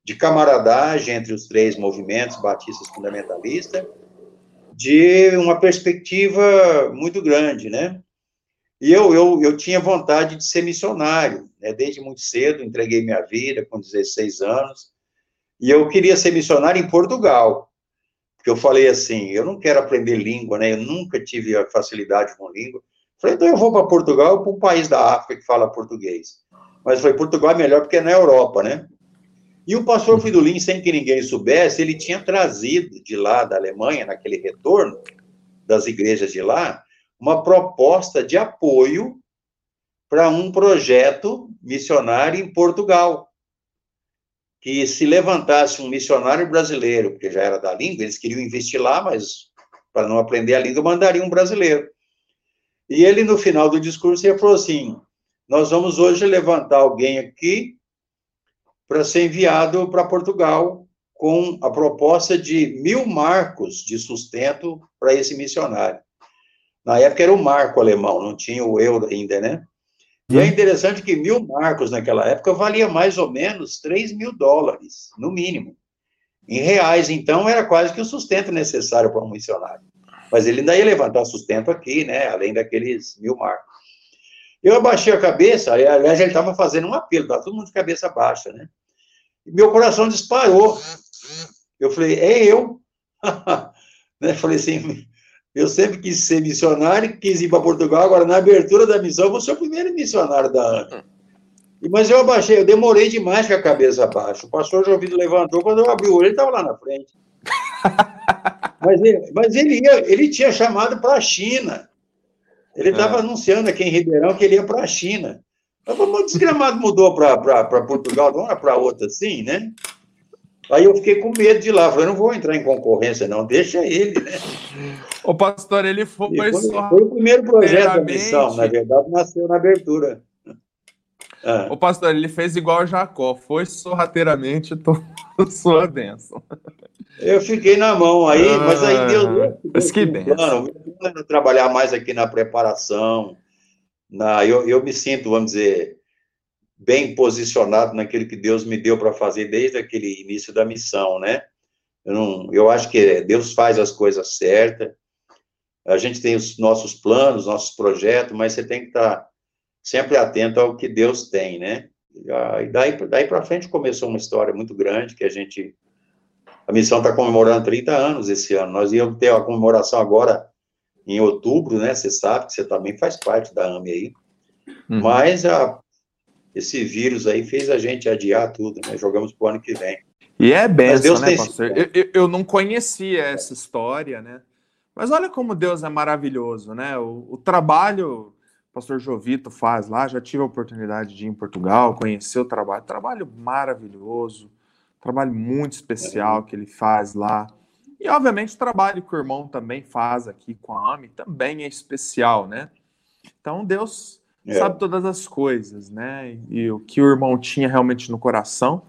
de camaradagem entre os três movimentos batistas fundamentalistas, de uma perspectiva muito grande, né? E eu, eu, eu tinha vontade de ser missionário, né? desde muito cedo, entreguei minha vida com 16 anos, e eu queria ser missionário em Portugal, porque eu falei assim, eu não quero aprender língua, né? Eu nunca tive a facilidade com língua. Falei, então eu vou para Portugal, para um país da África que fala português. Mas falei, Portugal é melhor porque é na Europa, né? E o pastor. Fridolin, sem que ninguém soubesse, ele tinha trazido de lá da Alemanha, naquele retorno das igrejas de lá, uma proposta de apoio para um projeto missionário em Portugal. Que se levantasse um missionário brasileiro, porque já era da língua, eles queriam investir lá, mas para não aprender a língua, mandariam um brasileiro. E ele, no final do discurso, ele falou assim: Nós vamos hoje levantar alguém aqui para ser enviado para Portugal com a proposta de mil marcos de sustento para esse missionário. Na época era o marco alemão, não tinha o euro ainda, né? E é interessante que mil marcos naquela época valia mais ou menos 3 mil dólares, no mínimo. Em reais, então, era quase que o sustento necessário para um missionário. Mas ele ainda ia levantar sustento aqui, né? Além daqueles mil marcos. Eu abaixei a cabeça, aliás, ele estava fazendo um apelo, estava todo mundo de cabeça baixa, né? Meu coração disparou. Eu falei, é eu. *laughs* né? Falei assim, eu sempre quis ser missionário, quis ir para Portugal, agora na abertura da missão, eu vou ser o primeiro missionário da AME. Mas eu abaixei, eu demorei demais com a cabeça abaixo. O pastor Jovido levantou, quando eu abri o olho, ele estava lá na frente. *laughs* mas ele, mas ele, ia, ele tinha chamado para a China. Ele estava é. anunciando aqui em Ribeirão que ele ia para a China. O desgramado mudou para Portugal, não era para outra assim, né? Aí eu fiquei com medo de ir lá. Falei, não vou entrar em concorrência, não, deixa ele, né? O pastor, ele foi, foi, foi o primeiro projeto da missão, na verdade, nasceu na abertura. Ah. O pastor, ele fez igual Jacó, foi sorrateiramente *laughs* sua bênção. Eu fiquei na mão aí, ah, mas aí Deus. Deus que bem. Plano, plano trabalhar mais aqui na preparação. Na, eu, eu me sinto, vamos dizer, bem posicionado naquilo que Deus me deu para fazer desde aquele início da missão, né? Eu, não, eu acho que Deus faz as coisas certas. A gente tem os nossos planos, nossos projetos, mas você tem que estar tá sempre atento ao que Deus tem, né? E daí, daí para frente começou uma história muito grande que a gente. A missão está comemorando 30 anos esse ano. Nós íamos ter a comemoração agora em outubro, né? Você sabe que você também faz parte da AME aí. Uhum. Mas a, esse vírus aí fez a gente adiar tudo, né? Jogamos para o ano que vem. E é benção, né, pastor? Eu, eu, eu, não conhecia essa história, né? Mas olha como Deus é maravilhoso, né? O, o trabalho o pastor Jovito faz lá, já tive a oportunidade de ir em Portugal, conhecer o trabalho, trabalho maravilhoso, trabalho muito especial que ele faz lá. E, obviamente, o trabalho que o irmão também faz aqui com a AMI também é especial, né? Então, Deus é. sabe todas as coisas, né? E o que o irmão tinha realmente no coração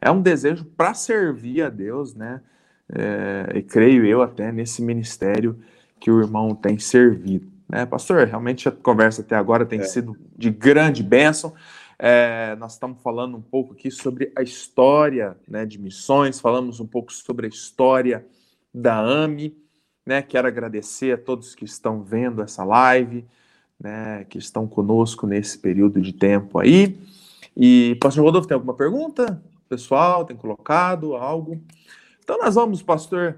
é um desejo para servir a Deus, né? É, e creio eu até nesse ministério que o irmão tem servido. Né, pastor, realmente a conversa até agora tem é. sido de grande bênção. É, nós estamos falando um pouco aqui sobre a história né, de missões, falamos um pouco sobre a história da AMI. Né, quero agradecer a todos que estão vendo essa live, né, que estão conosco nesse período de tempo aí. E, pastor Rodolfo, tem alguma pergunta? Pessoal, tem colocado algo? Então, nós vamos, pastor.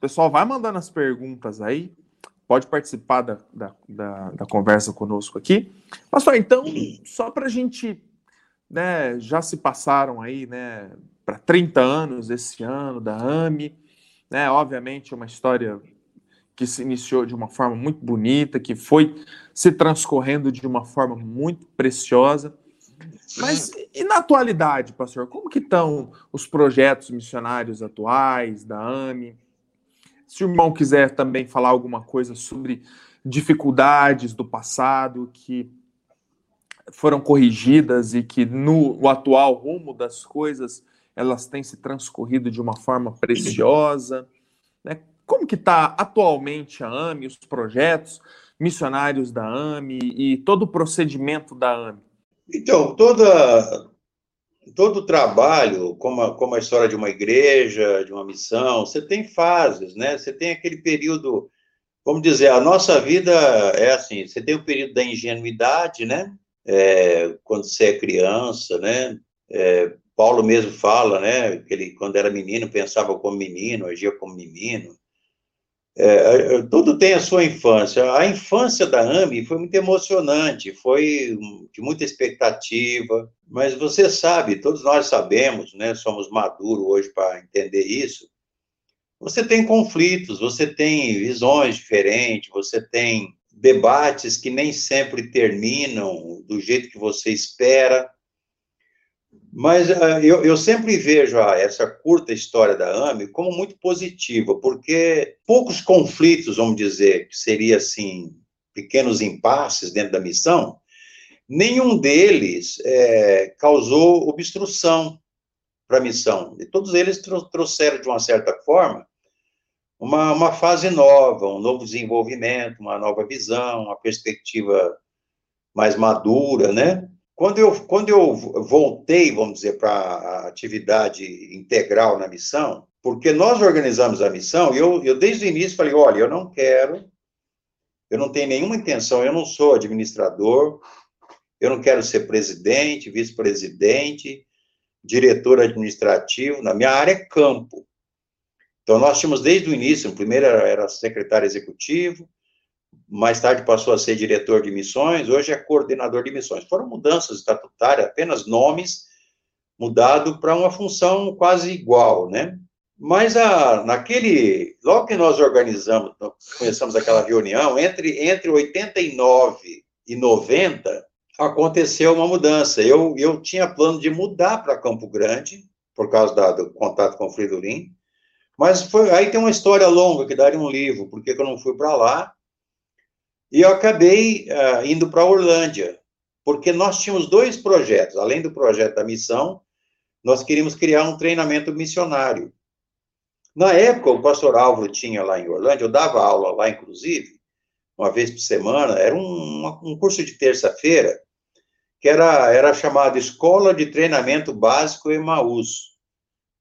Pessoal vai mandando as perguntas aí pode participar da, da, da, da conversa conosco aqui. Pastor, então, só para a gente, né, já se passaram aí, né, para 30 anos esse ano da AMI, né, obviamente uma história que se iniciou de uma forma muito bonita, que foi se transcorrendo de uma forma muito preciosa. Mas e na atualidade, pastor, como que estão os projetos missionários atuais da AMI? Se o irmão quiser também falar alguma coisa sobre dificuldades do passado que foram corrigidas e que no atual rumo das coisas elas têm se transcorrido de uma forma preciosa, né? Como que está atualmente a AME, os projetos missionários da AME e todo o procedimento da AME? Então, toda todo trabalho, como a, como a história de uma igreja, de uma missão, você tem fases, né? Você tem aquele período, vamos dizer, a nossa vida é assim, você tem o período da ingenuidade, né? É, quando você é criança, né? É, Paulo mesmo fala, né? Que ele, quando era menino, pensava como menino, agia como menino. É, é, tudo tem a sua infância. A infância da Ami foi muito emocionante, foi de muita expectativa, mas você sabe, todos nós sabemos, né, somos maduros hoje para entender isso. Você tem conflitos, você tem visões diferentes, você tem debates que nem sempre terminam do jeito que você espera. Mas uh, eu, eu, sempre vejo essa curta história da AME como muito positiva, porque poucos conflitos, vamos dizer, que seria assim, pequenos impasses dentro da missão, nenhum deles é, causou obstrução para a missão. E todos eles trouxeram, de uma certa forma, uma, uma fase nova, um novo desenvolvimento, uma nova visão, uma perspectiva mais madura, né? Quando eu, quando eu voltei, vamos dizer, para a atividade integral na missão, porque nós organizamos a missão, e eu, eu desde o início falei, olha, eu não quero, eu não tenho nenhuma intenção, eu não sou administrador, eu não quero ser presidente, vice-presidente, diretor administrativo, na minha área é campo. Então, nós tínhamos desde o início, primeiro era, era secretário executivo, mais tarde passou a ser diretor de missões, hoje é coordenador de missões. Foram mudanças estatutárias, apenas nomes mudado para uma função quase igual, né? Mas a, naquele, logo que nós organizamos, começamos aquela reunião, entre, entre 89 e 90, aconteceu uma mudança. Eu, eu tinha plano de mudar para Campo Grande, por causa da, do contato com o Fridolim, mas foi, aí tem uma história longa que daria um livro, porque eu não fui para lá, e eu acabei uh, indo para Orlândia, porque nós tínhamos dois projetos, além do projeto da missão, nós queríamos criar um treinamento missionário. Na época, o pastor Álvaro tinha lá em Orlândia, eu dava aula lá, inclusive, uma vez por semana, era um, um curso de terça-feira, que era, era chamado Escola de Treinamento Básico Emaús.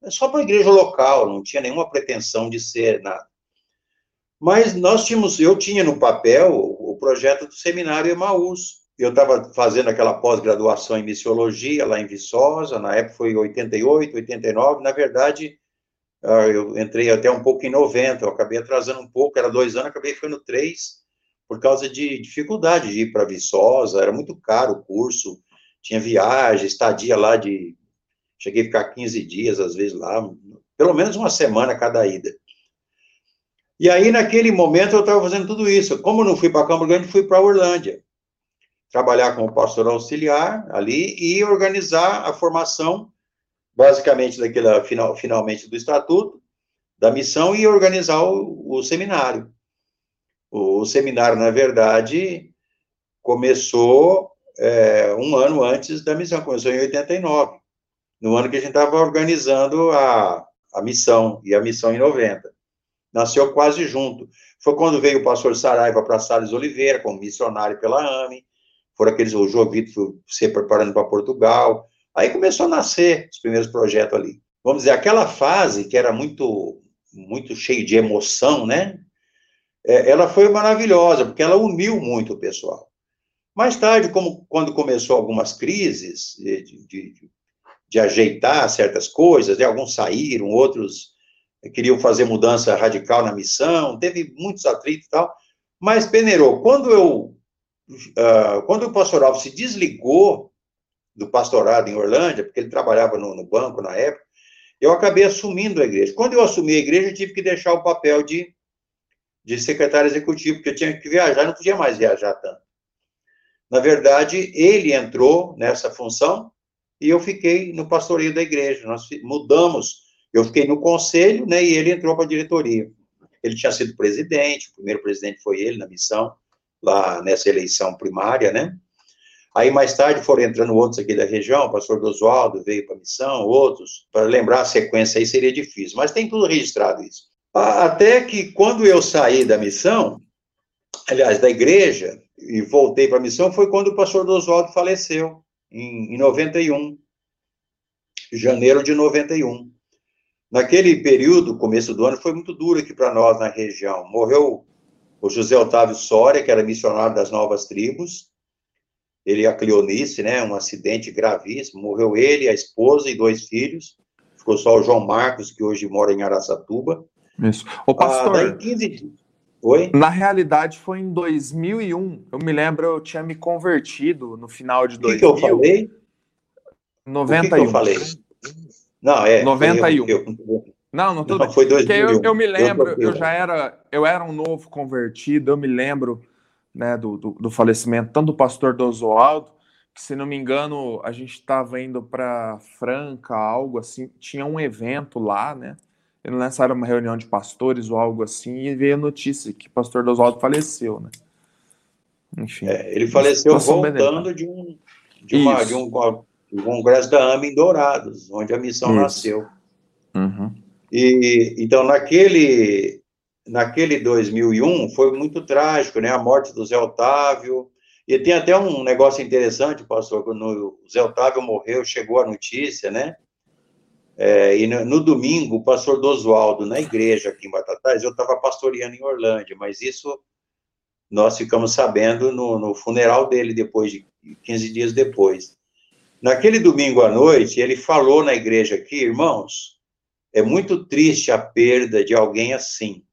É só para a igreja local, não tinha nenhuma pretensão de ser nada. Mas nós tínhamos, eu tinha no papel projeto do seminário Emaús. Eu estava fazendo aquela pós-graduação em missiologia lá em Viçosa, na época foi 88, 89, na verdade, ah, eu entrei até um pouco em 90, eu acabei atrasando um pouco, era dois anos, acabei ficando três, por causa de dificuldade de ir para Viçosa, era muito caro o curso, tinha viagem, estadia lá de. Cheguei a ficar 15 dias, às vezes, lá, pelo menos uma semana cada ida. E aí, naquele momento, eu estava fazendo tudo isso. Como não fui para Campo Grande, fui para Orlândia. Trabalhar como pastor auxiliar ali e organizar a formação basicamente daquela final, finalmente do estatuto, da missão e organizar o, o seminário. O, o, seminário, na verdade, começou é, um ano antes da missão, começou em 89, no ano que a gente estava organizando a, a missão, e a missão em 90. Nasceu quase junto. Foi quando veio o pastor Saraiva para Salles Oliveira, como missionário pela AME, foram aqueles, o Jovito se preparando para Portugal, Aí começou a nascer os primeiros projetos ali. Vamos dizer, aquela fase que era muito, muito cheio de emoção, né? É, ela foi maravilhosa, porque ela uniu muito o pessoal. Mais tarde, como quando começou algumas crises de, de, de, de ajeitar certas coisas, né? alguns saíram, outros queriam fazer mudança radical na missão, teve muitos atritos e tal, mas peneirou. Quando eu, uh, quando o pastor Alves se desligou do pastorado em Orlândia, porque ele trabalhava no, no, banco na época, eu acabei assumindo a igreja. Quando eu assumi a igreja, eu tive que deixar o papel de, de secretário executivo, porque eu tinha que viajar, não podia mais viajar tanto. Na verdade, ele entrou nessa função e eu fiquei no pastoreio da igreja. Nós mudamos, eu fiquei no conselho, né, e ele entrou para a diretoria. Ele tinha sido presidente, o primeiro presidente foi ele na missão, lá nessa eleição primária, né? Aí, mais tarde, foram entrando outros aqui da região, o pastor Oswaldo veio para a missão, outros. Para lembrar a sequência aí seria difícil, mas tem tudo registrado isso. Até que, quando eu saí da missão, aliás, da igreja, e voltei para a missão, foi quando o pastor Oswaldo faleceu, em, em 91, janeiro de 91. Naquele período, começo do ano, foi muito duro aqui para nós na região. Morreu o José Otávio Soria, que era missionário das novas tribos, ele a Cleonice, né, um acidente gravíssimo, morreu ele, a esposa e dois filhos, ficou só o João Marcos, que hoje mora em Araçatuba. Isso. Ô, pastor, ah, 15... Oi? Na realidade, foi em 2001, eu me lembro, eu tinha me convertido no final de 2000. O que, que eu falei? 91. O que, que eu falei? Não, é. 91. Eu, eu, não, não tudo não. Foi 2001. Eu, eu me lembro, eu, eu já era, eu era um novo convertido, eu me lembro né, do, do, do, falecimento, tanto do pastor Dosoaldo, que se não me engano, a gente estava indo para Franca, algo assim, tinha um evento lá, né? Eu não lembro se era uma reunião de pastores ou algo assim, e veio a notícia que o pastor Dosoaldo faleceu, né? Enfim. É, ele faleceu voltando de um, de, uma, de, um, um congresso da AMA em Dourados, onde a missão Isso. nasceu. Uhum. E, então, naquele, naquele 2001 foi muito trágico, né? A morte do Zé Otávio. E tem até um negócio interessante, pastor, quando o Zé Otávio morreu, chegou a notícia, né? É, e no, no, domingo, o pastor Dosualdo, na igreja aqui em Batatais, eu estava pastoreando em Orlândia, mas isso nós ficamos sabendo no, no funeral dele, depois de 15 dias depois. Naquele domingo à noite, ele falou na igreja aqui, irmãos, é muito triste a perda de alguém assim.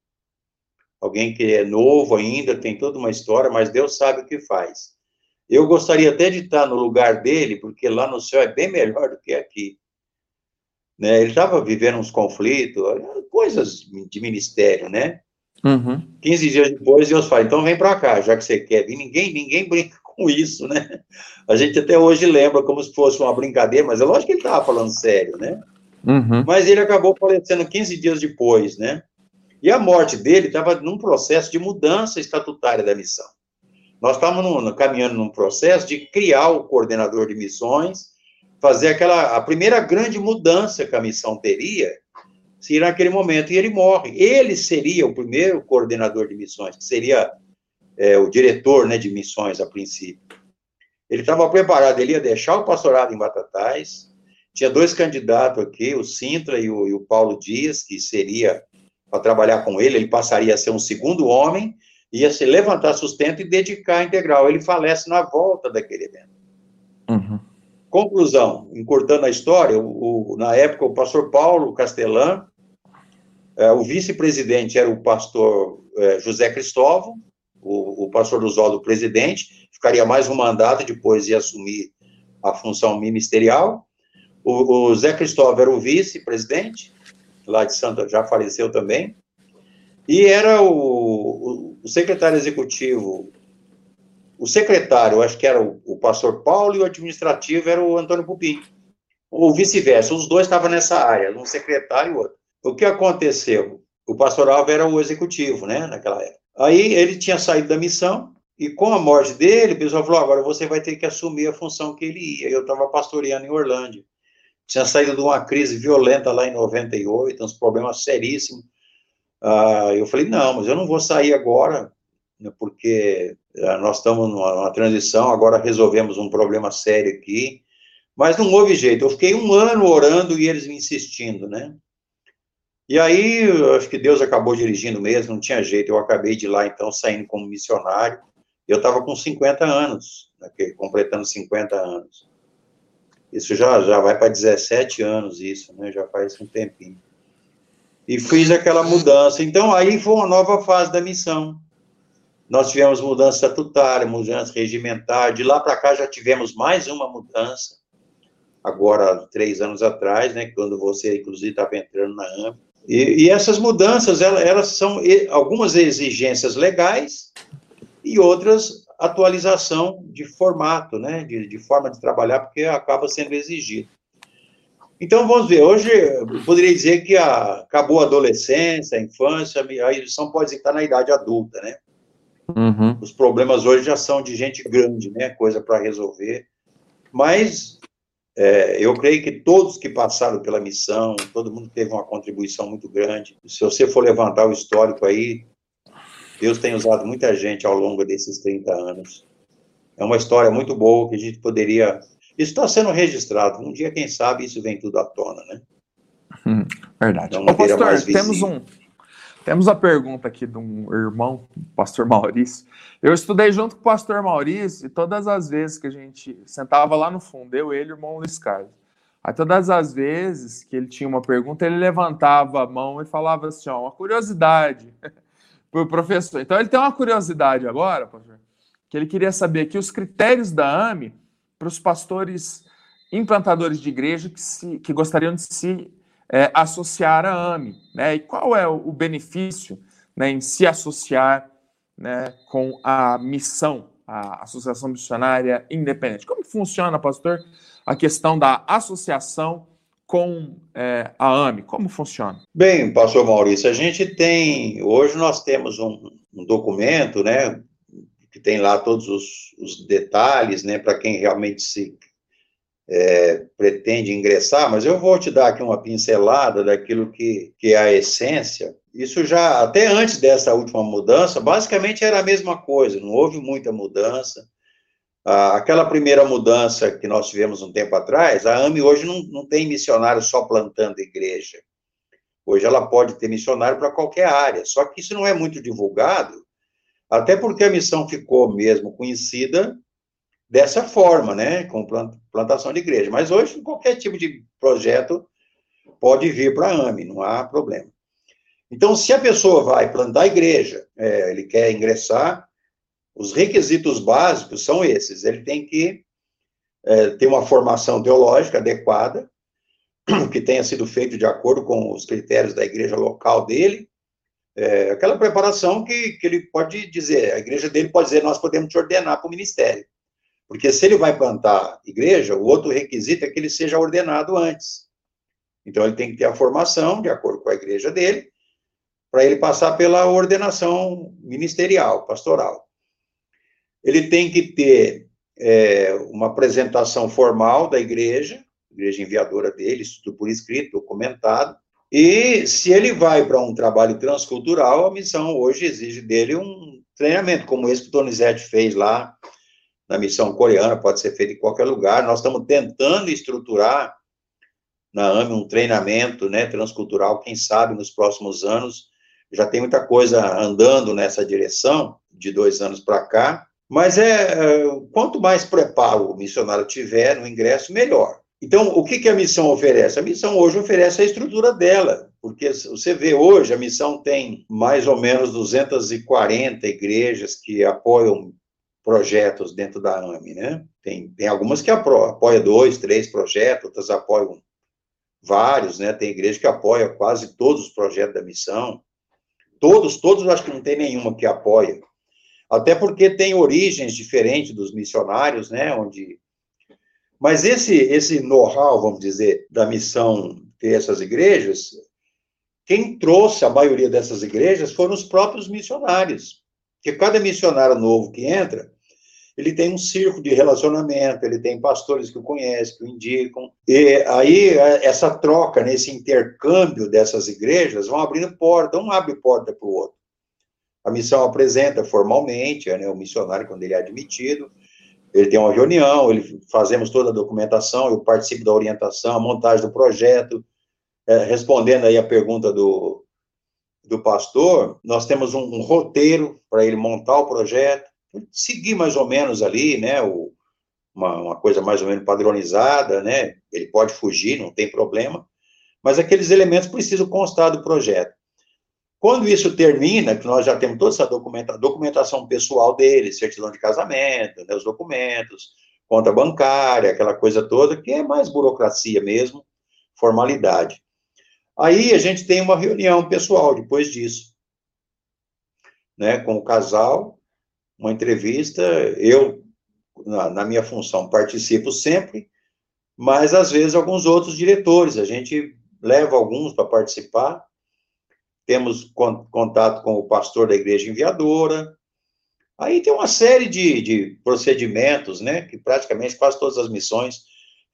Alguém que é novo ainda, tem toda uma história, mas Deus sabe o que faz. Eu gostaria até de estar no lugar dele, porque lá no céu é bem melhor do que aqui. Né? Ele estava vivendo uns conflitos, coisas de ministério, né? Uhum. 15 dias depois, Deus fala, então vem para cá, já que você quer vir. Ninguém, ninguém brinca com isso, né? A gente até hoje lembra como se fosse uma brincadeira, mas é lógico que ele estava falando sério, né? Uhum. Mas ele acabou falecendo 15 dias depois, né? E a morte dele estava num processo de mudança estatutária da missão. Nós estávamos caminhando num processo de criar o coordenador de missões, fazer aquela a primeira grande mudança que a missão teria, seria naquele momento, e ele morre. Ele seria o primeiro coordenador de missões, que seria é, o diretor né, de missões a princípio. Ele estava preparado, ele ia deixar o pastorado em Batatais, tinha dois candidatos aqui, o Sintra e o, e o Paulo Dias, que seria para trabalhar com ele, ele passaria a ser um segundo homem, ia se levantar sustento e dedicar integral. Ele falece na volta daquele evento. Uhum. Conclusão, encurtando a história, o, o, na época o pastor Paulo Castelã, é, o vice-presidente era o pastor é, José Cristóvão, o, o pastor Oswaldo presidente, ficaria mais um mandato, depois ia assumir a função ministerial. O, o Zé Cristóvão era o vice-presidente, lá de Santa, já faleceu também, e era o, o, secretário executivo, o secretário, acho que era o, o, pastor Paulo, e o administrativo era o Antônio Pupim, ou vice-versa, os dois estavam nessa área, um secretário e outro. O que aconteceu? O pastor Alves era o executivo, né, naquela época. Aí ele tinha saído da missão, e com a morte dele, o pessoal falou: agora você vai ter que assumir a função que ele ia. Eu estava pastoreando em Orlândia tinha saído de uma crise violenta lá em 98, uns problemas seríssimos. Ah, eu falei, não, mas eu não vou sair agora, né, porque ah, nós estamos numa, numa, transição, agora resolvemos um problema sério aqui, mas não houve jeito. Eu fiquei um ano orando e eles me insistindo, né? E aí, acho que Deus acabou dirigindo mesmo, não tinha jeito. Eu acabei de lá, então, saindo como missionário. Eu estava com 50 anos, né, completando 50 anos. Isso já, já vai para 17 anos, isso, né? Já faz um tempinho. E fiz aquela mudança. Então, aí foi uma nova fase da missão. Nós tivemos mudança estatutária, mudança regimentar. De lá para cá já tivemos mais uma mudança. Agora, três anos atrás, né? Quando você, inclusive, estava entrando na AMP. E, e, essas mudanças, elas, elas são algumas exigências legais e outras atualização de formato, né, de, de forma de trabalhar, porque acaba sendo exigido. Então, vamos ver, hoje eu poderia dizer que a, acabou a adolescência, a infância, a edição pode estar na idade adulta, né? Uhum. Os problemas hoje já são de gente grande, né? Coisa para resolver. Mas é, eu creio que todos que passaram pela missão, todo mundo teve uma contribuição muito grande. Se você for levantar o histórico aí, Deus tem usado muita gente ao longo desses 30 anos. É uma história muito boa que a gente poderia. Isso está sendo registrado. Um dia, quem sabe, isso vem tudo à tona, né? Hum, verdade. Ô, pastor, temos um. Temos a pergunta aqui de um irmão, pastor Maurício. Eu estudei junto com o pastor Maurício e todas as vezes que a gente sentava lá no fundo, eu, ele e o irmão Luiz Carlos. Aí todas as vezes que ele tinha uma pergunta, ele levantava a mão e falava assim: ó, uma curiosidade. *laughs* para o professor. Então ele tem uma curiosidade agora, pastor, que ele queria saber aqui os critérios da AME para os pastores implantadores de igreja que, se, que gostariam de se é, associar à AME, né? E qual é o, benefício né, em se associar né, com a missão, a Associação Missionária Independente? Como funciona, pastor, a questão da associação com é, a AME? Como funciona? Bem, pastor Maurício, a gente tem, hoje nós temos um, um documento, né, que tem lá todos os, os detalhes, né, para quem realmente se é, pretende ingressar, mas eu vou te dar aqui uma pincelada daquilo que, que é a essência. Isso já, até antes dessa última mudança, basicamente era a mesma coisa, não houve muita mudança. Ah, aquela primeira mudança que nós tivemos um tempo atrás, a AME hoje não, não tem missionário só plantando igreja. Hoje ela pode ter missionário para qualquer área, só que isso não é muito divulgado, Até porque a missão ficou mesmo conhecida dessa forma, né, com plantação de igreja. Mas hoje, qualquer tipo de projeto pode vir para a AME, não há problema. Então, se a pessoa vai plantar a igreja, é, ele quer ingressar, os requisitos básicos são esses. Ele tem que é, ter uma formação teológica adequada, *clears throat* que tenha sido feito de acordo com os critérios da igreja local dele, é, aquela preparação que, que ele pode dizer, a igreja dele pode dizer, nós podemos te ordenar para o ministério. Porque se ele vai plantar igreja, o outro requisito é que ele seja ordenado antes. Então, ele tem que ter a formação, de acordo com a igreja dele, para ele passar pela ordenação ministerial, pastoral. Ele tem que ter é, uma apresentação formal da igreja, igreja enviadora dele, tudo por escrito, documentado. E se ele vai para um trabalho transcultural, a missão hoje exige dele um treinamento, como esse que o Donizete fez lá na missão coreana, pode ser feito em qualquer lugar. Nós estamos tentando estruturar na AME um treinamento né, transcultural, quem sabe nos próximos anos. Já tem muita coisa andando nessa direção, de dois anos para cá, mas é, é, quanto mais preparo o missionário tiver no ingresso, melhor. Então, o que, que a missão oferece? A missão hoje oferece a estrutura dela, porque você vê hoje, a missão tem mais ou menos 240 igrejas que apoiam projetos dentro da AME, né? Tem, tem algumas que apoiam dois, três projetos, outras apoiam vários, né? Tem igreja que apoia quase todos os projetos da missão. Todos, todos, acho que não tem nenhuma que apoia. Até porque tem origens diferentes dos missionários, né? Onde... Mas esse, esse know-how, vamos dizer, da missão ter essas igrejas, quem trouxe a maioria dessas igrejas foram os próprios missionários. Porque cada missionário novo que entra, ele tem um círculo de relacionamento, ele tem pastores que o conhecem, que o indicam. E aí, essa troca, nesse intercâmbio dessas igrejas, vão abrindo porta, um abre porta para o outro. A missão apresenta formalmente, né, o missionário, quando ele é admitido, ele tem uma reunião, ele fazemos toda a documentação, eu participo da orientação, a montagem do projeto, é, respondendo aí a pergunta do, do pastor, nós temos um, um roteiro para ele montar o projeto, seguir mais ou menos ali, né, o, uma, uma, coisa mais ou menos padronizada, né, ele pode fugir, não tem problema, mas aqueles elementos precisam constar do projeto. Quando isso termina, que nós já temos toda essa documenta, documentação pessoal dele, certidão de casamento, né, os documentos, conta bancária, aquela coisa toda, que é mais burocracia mesmo, formalidade. Aí a gente tem uma reunião pessoal depois disso, né, com o casal, uma entrevista, eu, na, na minha função, participo sempre, mas às vezes alguns outros diretores, a gente leva alguns para participar, temos contato com o pastor da igreja enviadora. Aí tem uma série de, de procedimentos, né, que praticamente quase todas as missões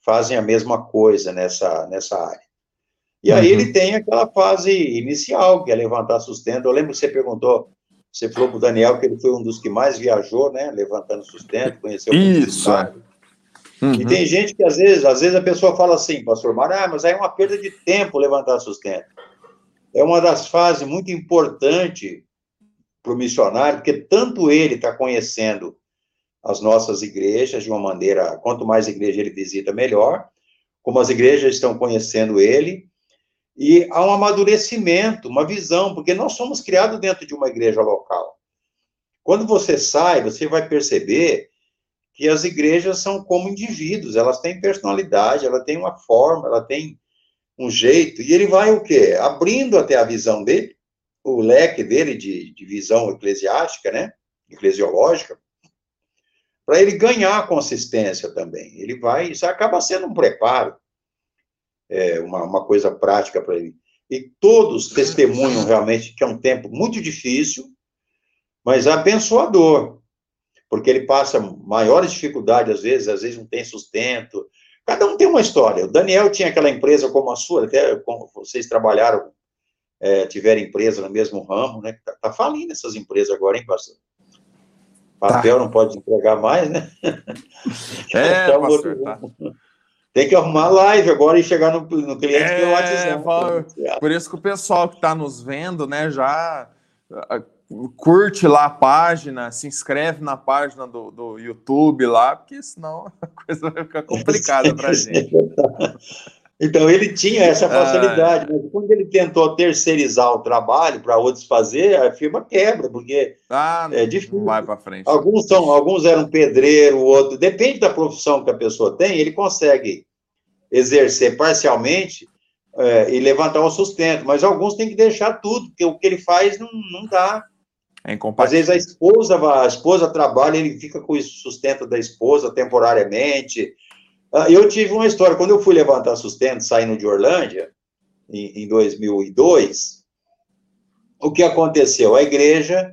fazem a mesma coisa nessa, nessa área. E aí uhum. ele tem aquela fase inicial, que é levantar sustento. Eu lembro que você perguntou, você falou para o Daniel que ele foi um dos que mais viajou, né, levantando sustento, conheceu Isso. Uhum. E tem gente que às vezes, às vezes a pessoa fala assim, pastor Mário, ah, mas aí é uma perda de tempo levantar sustento é uma das fases muito importantes para o missionário, porque tanto ele está conhecendo as nossas igrejas de uma maneira, quanto mais igreja ele visita, melhor, como as igrejas estão conhecendo ele, e há um amadurecimento, uma visão, porque nós somos criados dentro de uma igreja local. Quando você sai, você vai perceber que as igrejas são como indivíduos, elas têm personalidade, ela tem uma forma, ela tem um jeito, e ele vai o quê? Abrindo até a visão dele, o leque dele de, de visão eclesiástica, né? Eclesiológica, para ele ganhar consistência também. Ele vai, isso acaba sendo um preparo, é, uma, uma coisa prática para ele. E todos testemunham realmente que é um tempo muito difícil, mas abençoador, porque ele passa maiores dificuldades às vezes, às vezes não tem sustento, Cada um tem uma história. O Daniel tinha aquela empresa como a sua, até como vocês trabalharam, é, tiveram empresa no mesmo ramo, né? Tá, tá falindo essas empresas agora, hein, pastor? Papel tá. não pode entregar mais, né? É, *laughs* pastor, outro... tá. Tem que arrumar live agora e chegar no, no cliente é, pelo WhatsApp. Por isso que o pessoal que está nos vendo, né, já curte lá a página, se inscreve na página do, do YouTube lá, porque senão *laughs* a coisa vai ficar complicada para *laughs* gente. Então ele tinha essa facilidade, ah, mas quando ele tentou terceirizar o trabalho para outros fazer, a firma quebra, porque ah, é difícil. Não vai para frente. Alguns são, alguns eram pedreiro, outro depende da profissão que a pessoa tem, ele consegue exercer parcialmente é, e levantar o sustento, mas alguns têm que deixar tudo, porque o que ele faz não, não dá. É Às vezes a esposa, a esposa trabalha, ele fica com o sustento da esposa temporariamente. Ah, eu tive uma história, quando eu fui levantar sustento saindo de Orlândia, em, em 2002, o que aconteceu? A igreja,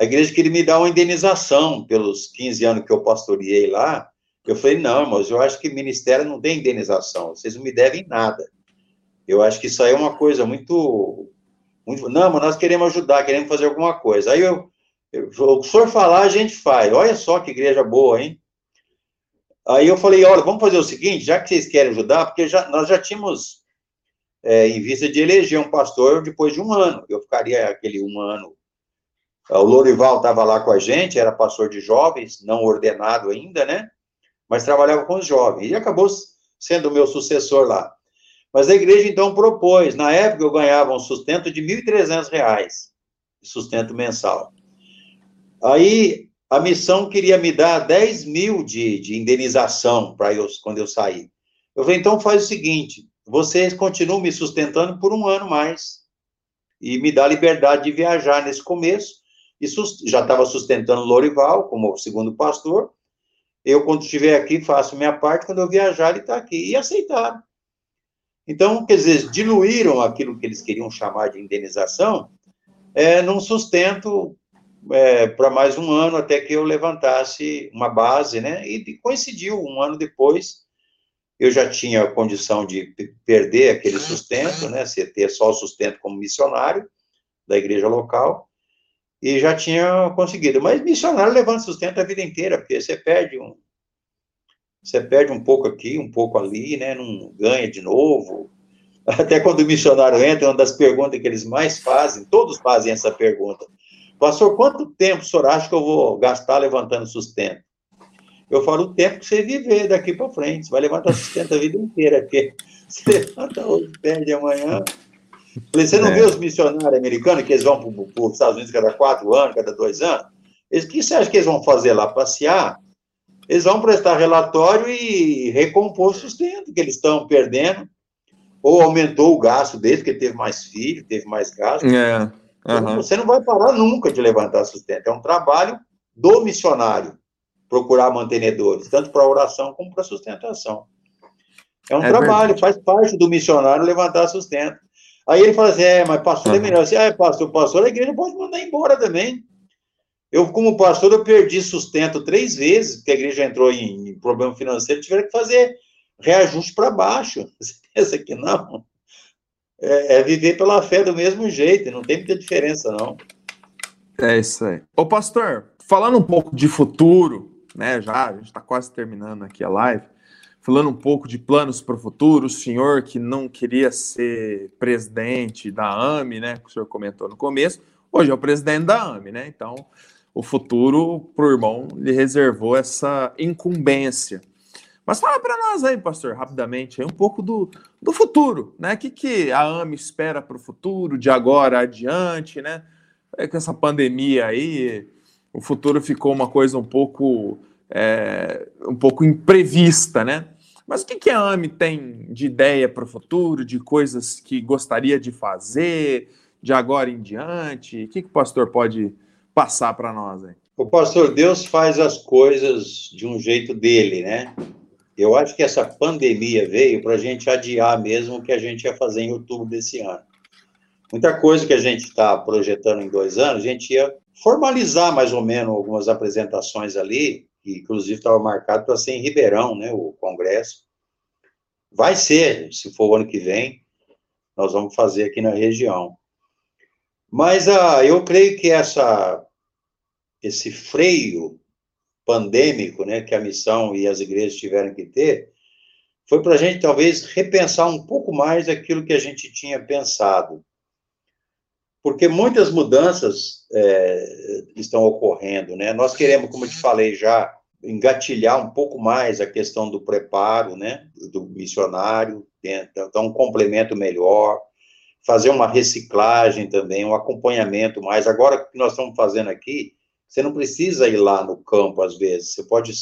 a igreja queria me dar uma indenização pelos 15 anos que eu pastoreei lá. Eu falei, não, mas eu acho que ministério não tem indenização, vocês não me devem nada. Eu acho que isso aí é uma coisa muito, muito. Não, mas nós queremos ajudar, queremos fazer alguma coisa. Aí eu, eu, o senhor falar, a gente faz. Olha só que igreja boa, hein? Aí eu falei, olha, vamos fazer o seguinte, já que vocês querem ajudar, porque já, nós já tínhamos é, em vista de eleger um pastor depois de um ano. Eu ficaria aquele um ano. O Lorival estava lá com a gente, era pastor de jovens, não ordenado ainda, né? Mas trabalhava com os jovens. E acabou sendo o meu sucessor lá. Mas a igreja, então, propôs. Na época, eu ganhava um sustento de R$ 1.300, sustento mensal. Aí, a missão queria me dar 10 mil de, de indenização para eu, quando eu sair. Eu falei, então faz o seguinte, vocês continuam me sustentando por um ano mais e me dá liberdade de viajar nesse começo. E já estava sustentando Lorival como segundo pastor. Eu, quando estiver aqui, faço minha parte. Quando eu viajar, ele está aqui. E aceitaram. Então, quer dizer, diluíram aquilo que eles queriam chamar de indenização é, num sustento é, para mais um ano até que eu levantasse uma base, né? E coincidiu, um ano depois, eu já tinha a condição de perder aquele sustento, né? Ter só o sustento como missionário da igreja local, e já tinha conseguido. Mas missionário levanta sustento a vida inteira, porque você perde um, você perde um pouco aqui, um pouco ali, né? Não ganha de novo. *laughs* Até quando o missionário entra, uma das perguntas que eles mais fazem, todos fazem essa pergunta. Pastor, quanto tempo o senhor acha que eu vou gastar levantando sustento? Eu falo o tempo que você viver daqui para frente. Você vai levantar sustento a vida inteira, porque *laughs* você levanta hoje, perde amanhã. Você não é. vê os missionários americanos que eles vão para os Estados Unidos cada quatro anos, cada dois anos? o que você acha que eles vão fazer lá? Passear? eles vão prestar relatório e recompor o sustento que eles estão perdendo, ou aumentou o gasto deles, porque teve mais filho, teve mais gasto. É, uhum. Você não vai parar nunca de levantar sustento. É um trabalho do missionário procurar mantenedores, tanto para oração como para sustentação. É um é trabalho, verdade. faz parte do missionário levantar sustento. Aí ele fala assim: é, mas pastor uhum. é melhor. Assim, ah, pastor, pastor, a igreja pode mandar embora também. Eu, como pastor, eu perdi sustento três vezes, porque a igreja entrou em, em problema financeiro, tiveram que fazer reajuste para baixo. *laughs* Você pensa que não? É, é, viver pela fé do mesmo jeito, não tem muita diferença, não. É isso aí. Ô, pastor, falando um pouco de futuro, né? Já, a gente está quase terminando aqui a live. Falando um pouco de planos para o futuro, o senhor que não queria ser presidente da AME, né? Que o senhor comentou no começo, hoje é o presidente da AME, né? Então, o futuro para o irmão lhe reservou essa incumbência. Mas fala para nós aí, pastor, rapidamente, aí, um pouco do, do futuro, né? O que, que a AME espera para o futuro, de agora adiante, né? É, com essa pandemia aí, o futuro ficou uma coisa um pouco, é, um pouco imprevista, né? Mas o que, que a AME tem de ideia para o futuro, de coisas que gostaria de fazer, de agora em diante? O que, que o pastor pode passar para nós aí? O pastor, Deus faz as coisas de um jeito dele, né? Eu acho que essa pandemia veio para a gente adiar mesmo o que a gente ia fazer em outubro desse ano. Muita coisa que a gente está projetando em dois anos, a gente ia formalizar mais ou menos algumas apresentações ali, inclusive estava marcado para ser em Ribeirão, né, o congresso. Vai ser, se for o ano que vem, nós vamos fazer aqui na região. Mas ah, eu creio que essa esse freio pandêmico, né, que a missão e as igrejas tiveram que ter, foi para a gente talvez repensar um pouco mais aquilo que a gente tinha pensado. porque muitas mudanças é, estão ocorrendo, né? Nós queremos, como eu te falei já, engatilhar um pouco mais a questão do preparo, né, do missionário, então um complemento melhor, fazer uma reciclagem também, um acompanhamento mais. Agora, o que nós estamos fazendo aqui, você não precisa ir lá no campo, às vezes, você pode...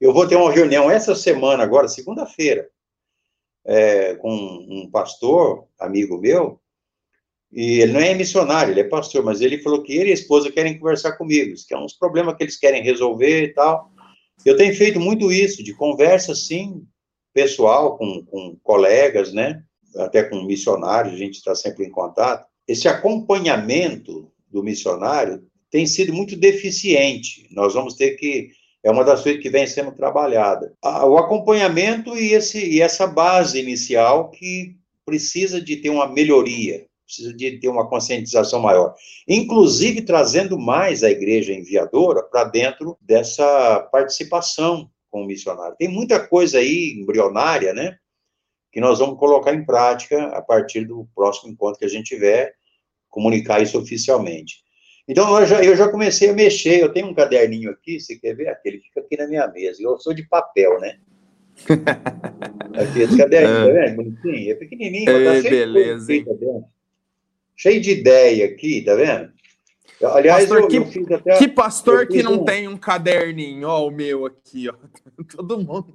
Eu vou ter uma reunião essa semana, agora, segunda-feira, é, com um pastor, amigo meu, e ele não é missionário, ele é pastor, mas ele falou que ele e a esposa querem conversar comigo, que é uns problemas que eles querem resolver e tal. Eu tenho feito muito isso, de conversa, sim, pessoal, com, com colegas, né? Até com missionários, a gente está sempre em contato. Esse acompanhamento do missionário tem sido muito deficiente. Nós vamos ter que é uma das coisas que vem sendo trabalhada. O acompanhamento e, esse, e essa base inicial que precisa de ter uma melhoria precisa de ter uma conscientização maior. Inclusive trazendo mais a igreja enviadora para dentro dessa participação com o missionário. Tem muita coisa aí embrionária, né? Que nós vamos colocar em prática a partir do próximo encontro que a gente tiver, comunicar isso oficialmente. Então, eu já, eu já comecei a mexer. Eu tenho um caderninho aqui, você quer ver? Aquele fica aqui na minha mesa. Eu sou de papel, né? *laughs* Aqui, esse caderninho, é. tá vendo? Bonitinho, é pequenininho. É, tá beleza, hein? Cheio de ideia aqui, tá vendo? Aliás, pastor, eu, que, eu até, que pastor que não um... tem um caderninho, ó, o meu aqui, ó. *laughs* Todo mundo.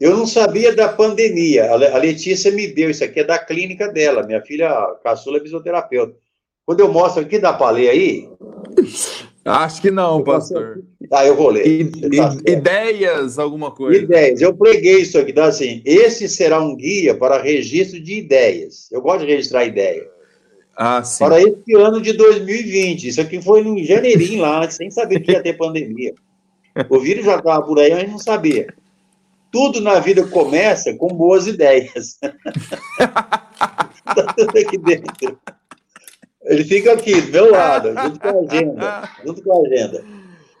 Eu não sabia da pandemia. A Letícia me deu isso aqui, é da clínica dela. Minha filha caçula é fisioterapeuta. Quando eu mostro aqui, dá para ler aí? *laughs* Acho que não, pastor. Ah, eu vou ler. I, tá ideias, alguma coisa. Ideias. Eu preguei isso aqui, tá assim. Esse será um guia para registro de ideias. Eu gosto de registrar ideias. Ah, sim. Para esse ano de 2020. Isso aqui foi no janeirinho lá, sem saber que ia ter pandemia. O vírus já estava por aí, a gente não sabia. Tudo na vida começa com boas ideias. Está *laughs* tudo aqui dentro. Ele fica aqui, do meu lado, junto com a agenda. Junto com a agenda.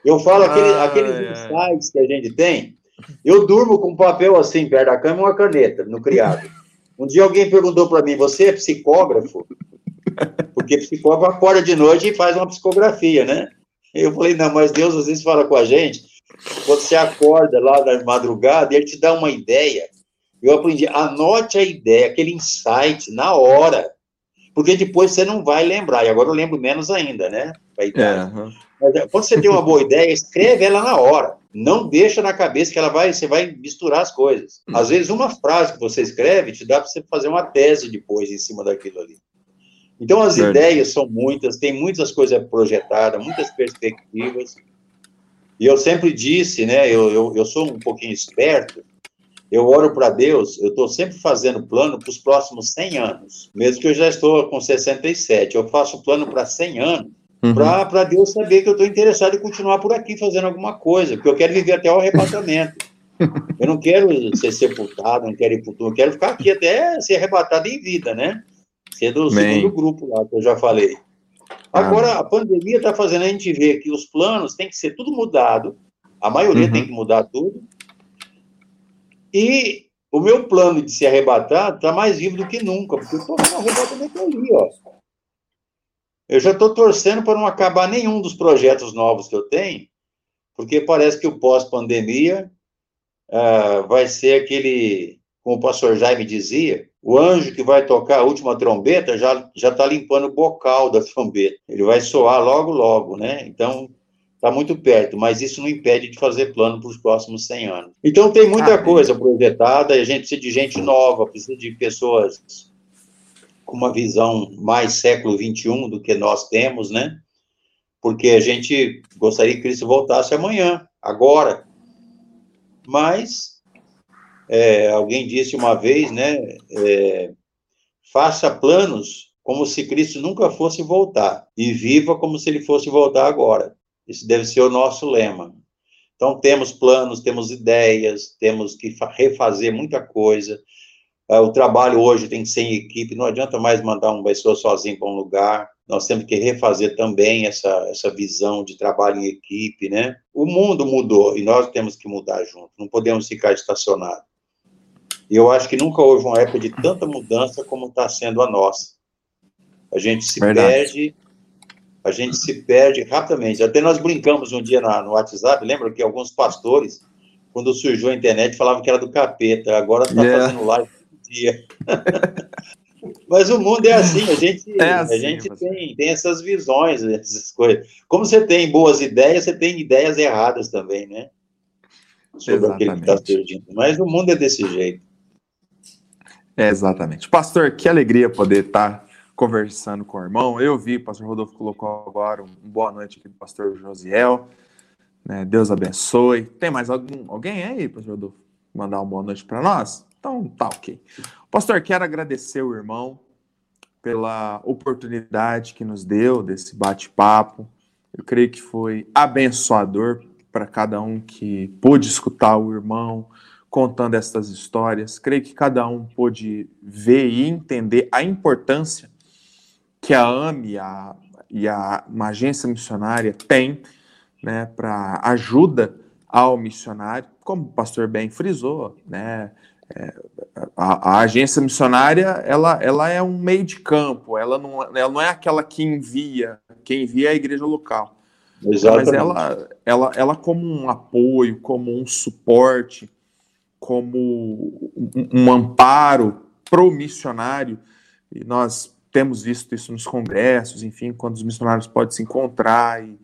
Eu falo aquele, ah, aqueles é. insights que a gente tem. Eu durmo com um papel assim, perto da cama e uma caneta no criado. Um dia alguém perguntou para mim: Você é psicógrafo? Porque psicólogo acorda de noite e faz uma psicografia, né? Eu falei, não, mas Deus às vezes fala com a gente, quando você acorda lá na madrugada, ele te dá uma ideia. Eu aprendi, anote a ideia, aquele insight na hora, porque depois você não vai lembrar, e agora eu lembro menos ainda, né? É, uhum. Mas, é, quando você tem uma boa ideia, escreve ela na hora. Não deixa na cabeça que ela vai, você vai misturar as coisas. Às vezes, uma frase que você escreve te dá para você fazer uma tese depois em cima daquilo ali. Então, as ideias são muitas, tem muitas coisas projetadas, muitas perspectivas. E eu sempre disse, né, eu, eu, eu sou um pouquinho esperto, eu oro para Deus, eu estou sempre fazendo plano para os próximos 100 anos, mesmo que eu já estou com 67, eu faço plano para 100 anos, uhum. para Deus saber que eu estou interessado em continuar por aqui fazendo alguma coisa, porque eu quero viver até o arrebatamento. *laughs* eu não quero ser sepultado, não quero ir para o eu quero ficar aqui até ser arrebatado em vida, né? Que é do segundo grupo lá, que eu já falei. Agora, ah. a pandemia está fazendo a gente ver que os planos têm que ser tudo mudado, a maioria uhum. tem que mudar tudo, e o meu plano de se arrebatar está mais vivo do que nunca, porque eu estou no arrebatamento ali, ó. Eu já estou torcendo para não acabar nenhum dos projetos novos que eu tenho, porque parece que o pós-pandemia uh, vai ser aquele, como o pastor Jaime dizia, o anjo que vai tocar a última trombeta já já está limpando o bocal da *laughs* trombeta. Ele vai soar logo, logo, né? Então, está muito perto, mas isso não impede de fazer plano para os próximos 100 anos. Então, tem muita ah, coisa projetada, a gente precisa de gente nova, precisa de pessoas com uma visão mais século XXI do que nós temos, né? Porque a gente gostaria que Cristo voltasse amanhã, agora. Mas é, alguém disse uma vez, né? É, faça planos como se Cristo nunca fosse voltar e viva como se ele fosse voltar agora. Esse deve ser o nosso lema. Então, temos planos, temos ideias, temos que refazer muita coisa. É, o trabalho hoje tem que ser em equipe, não adianta mais mandar uma pessoa sozinho para um lugar. Nós temos que refazer também essa, essa visão de trabalho em equipe, né? O mundo mudou e nós temos que mudar junto, não podemos ficar estacionados. E eu acho que nunca houve uma época de tanta mudança como está sendo a nossa. A gente se Verdade. perde, a gente se perde rapidamente. Até nós brincamos um dia na, no WhatsApp, lembra que alguns pastores, quando surgiu a internet, falavam que era do capeta, agora está yeah. fazendo live todo dia. *laughs* Mas o mundo é assim, a gente, é assim, a gente mas... tem, tem essas visões, essas coisas. Como você tem boas ideias, você tem ideias erradas também, né? Sobre Exatamente. aquele que está surgindo. Mas o mundo é desse jeito. Exatamente. Pastor, que alegria poder estar conversando com o irmão. Eu vi, o pastor Rodolfo colocou agora um boa noite aqui do pastor Josiel. Né? Deus abençoe. Tem mais algum, alguém aí, pastor Rodolfo? Mandar uma boa noite para nós? Então, tá ok. Pastor, quero agradecer o irmão pela oportunidade que nos deu desse bate-papo. Eu creio que foi abençoador para cada um que pôde escutar o irmão contando essas histórias. Creio que cada um pôde ver e entender a importância que a AME a, e a uma agência missionária tem né, para ajuda ao missionário, como o pastor bem frisou, né, é, a, a, agência missionária ela, ela é um meio de campo, ela não, ela não é aquela que envia, quem envia é a igreja local. Exatamente. Mas ela, ela, ela como um apoio, como um suporte, como um, um amparo pro missionário, e nós temos visto isso nos congressos, enfim, quando os missionários podem se encontrar e,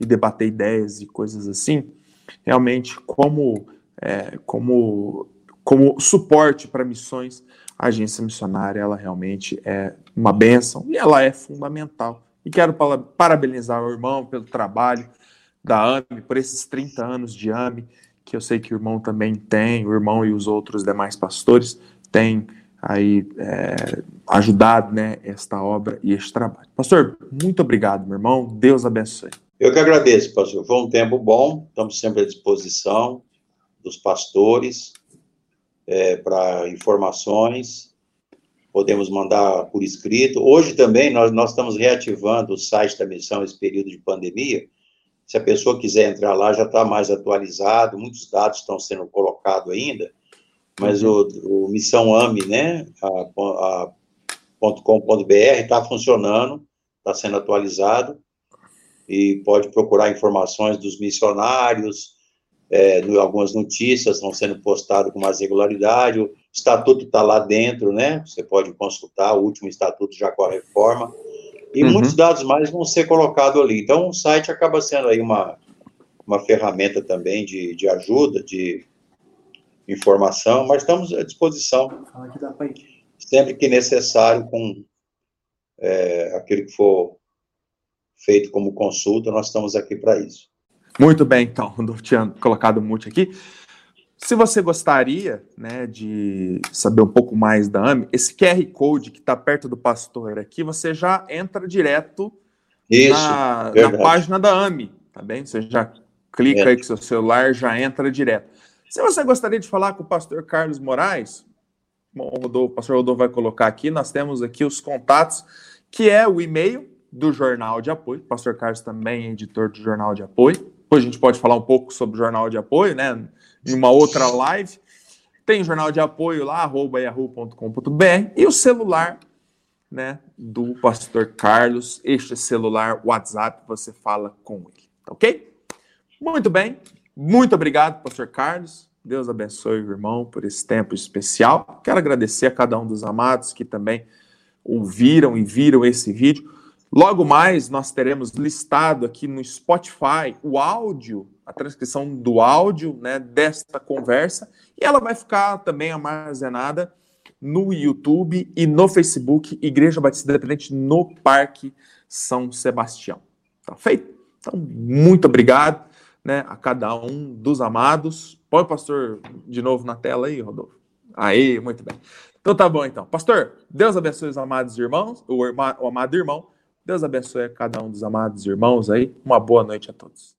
e debater ideias e coisas assim, realmente como, é, como como suporte para missões, a agência missionária ela realmente é uma benção e ela é fundamental. E quero parabenizar o irmão pelo trabalho da AME, por esses 30 anos de AME, que eu sei que o irmão também tem, o irmão e os outros demais pastores têm aí é, ajudado né, esta obra e este trabalho. Pastor, muito obrigado, meu irmão. Deus abençoe. Eu que agradeço, pastor. Foi um tempo bom, estamos sempre à disposição dos pastores é, para informações, podemos mandar por escrito. Hoje também nós, nós estamos reativando o site da missão esse período de pandemia. Se a pessoa quiser entrar lá, já está mais atualizado, muitos dados estão sendo colocados ainda, mas uhum. o, o Missão AME, né, a, a .com.br está funcionando, está sendo atualizado, e pode procurar informações dos missionários, é, algumas notícias estão sendo postadas com mais regularidade, o estatuto está lá dentro, né? Você pode consultar, o último estatuto já com a reforma, e uhum. muitos dados mais vão ser colocados ali. Então, o site acaba sendo aí uma, uma ferramenta também de, de ajuda, de informação, mas estamos à disposição, sempre que necessário, com é, aquilo que for feito como consulta, nós estamos aqui para isso. Muito bem, então, *laughs* Rodolfo tinha colocado o mute aqui. Se você gostaria né, de saber um pouco mais da AME, esse QR Code que está perto do pastor aqui, você já entra direto Isso, na, na, página da AME, tá bem? Você já clica é. aí com seu celular, já entra direto. Se você gostaria de falar com o pastor Carlos Moraes, bom, o, Rodolfo, o pastor Rodolfo vai colocar aqui, nós temos aqui os contatos, que é o e-mail do Jornal de Apoio, o pastor Carlos também é editor do Jornal de Apoio, depois a gente pode falar um pouco sobre o jornal de apoio, né? Em uma outra live. Tem o jornal de apoio lá, arroba yahoo.com.br, e o celular né, do pastor Carlos. Este celular, WhatsApp, você fala com ele, tá ok? Muito bem. Muito obrigado, pastor Carlos. Deus abençoe o irmão por esse tempo especial. Quero agradecer a cada um dos amados que também ouviram e viram esse vídeo. Logo mais, nós teremos listado aqui no Spotify o áudio, a transcrição do áudio né, desta conversa, e ela vai ficar também armazenada no YouTube e no Facebook Igreja Batista Independente no Parque São Sebastião. Tá feito? Então, muito obrigado né, a cada um dos amados. Põe o pastor de novo na tela aí, Rodolfo. Aí, muito bem. Então tá bom, então. Pastor, Deus abençoe os amados irmãos, o, irmão, o amado irmão. Deus abençoe a cada um dos amados irmãos aí. Uma boa noite a todos.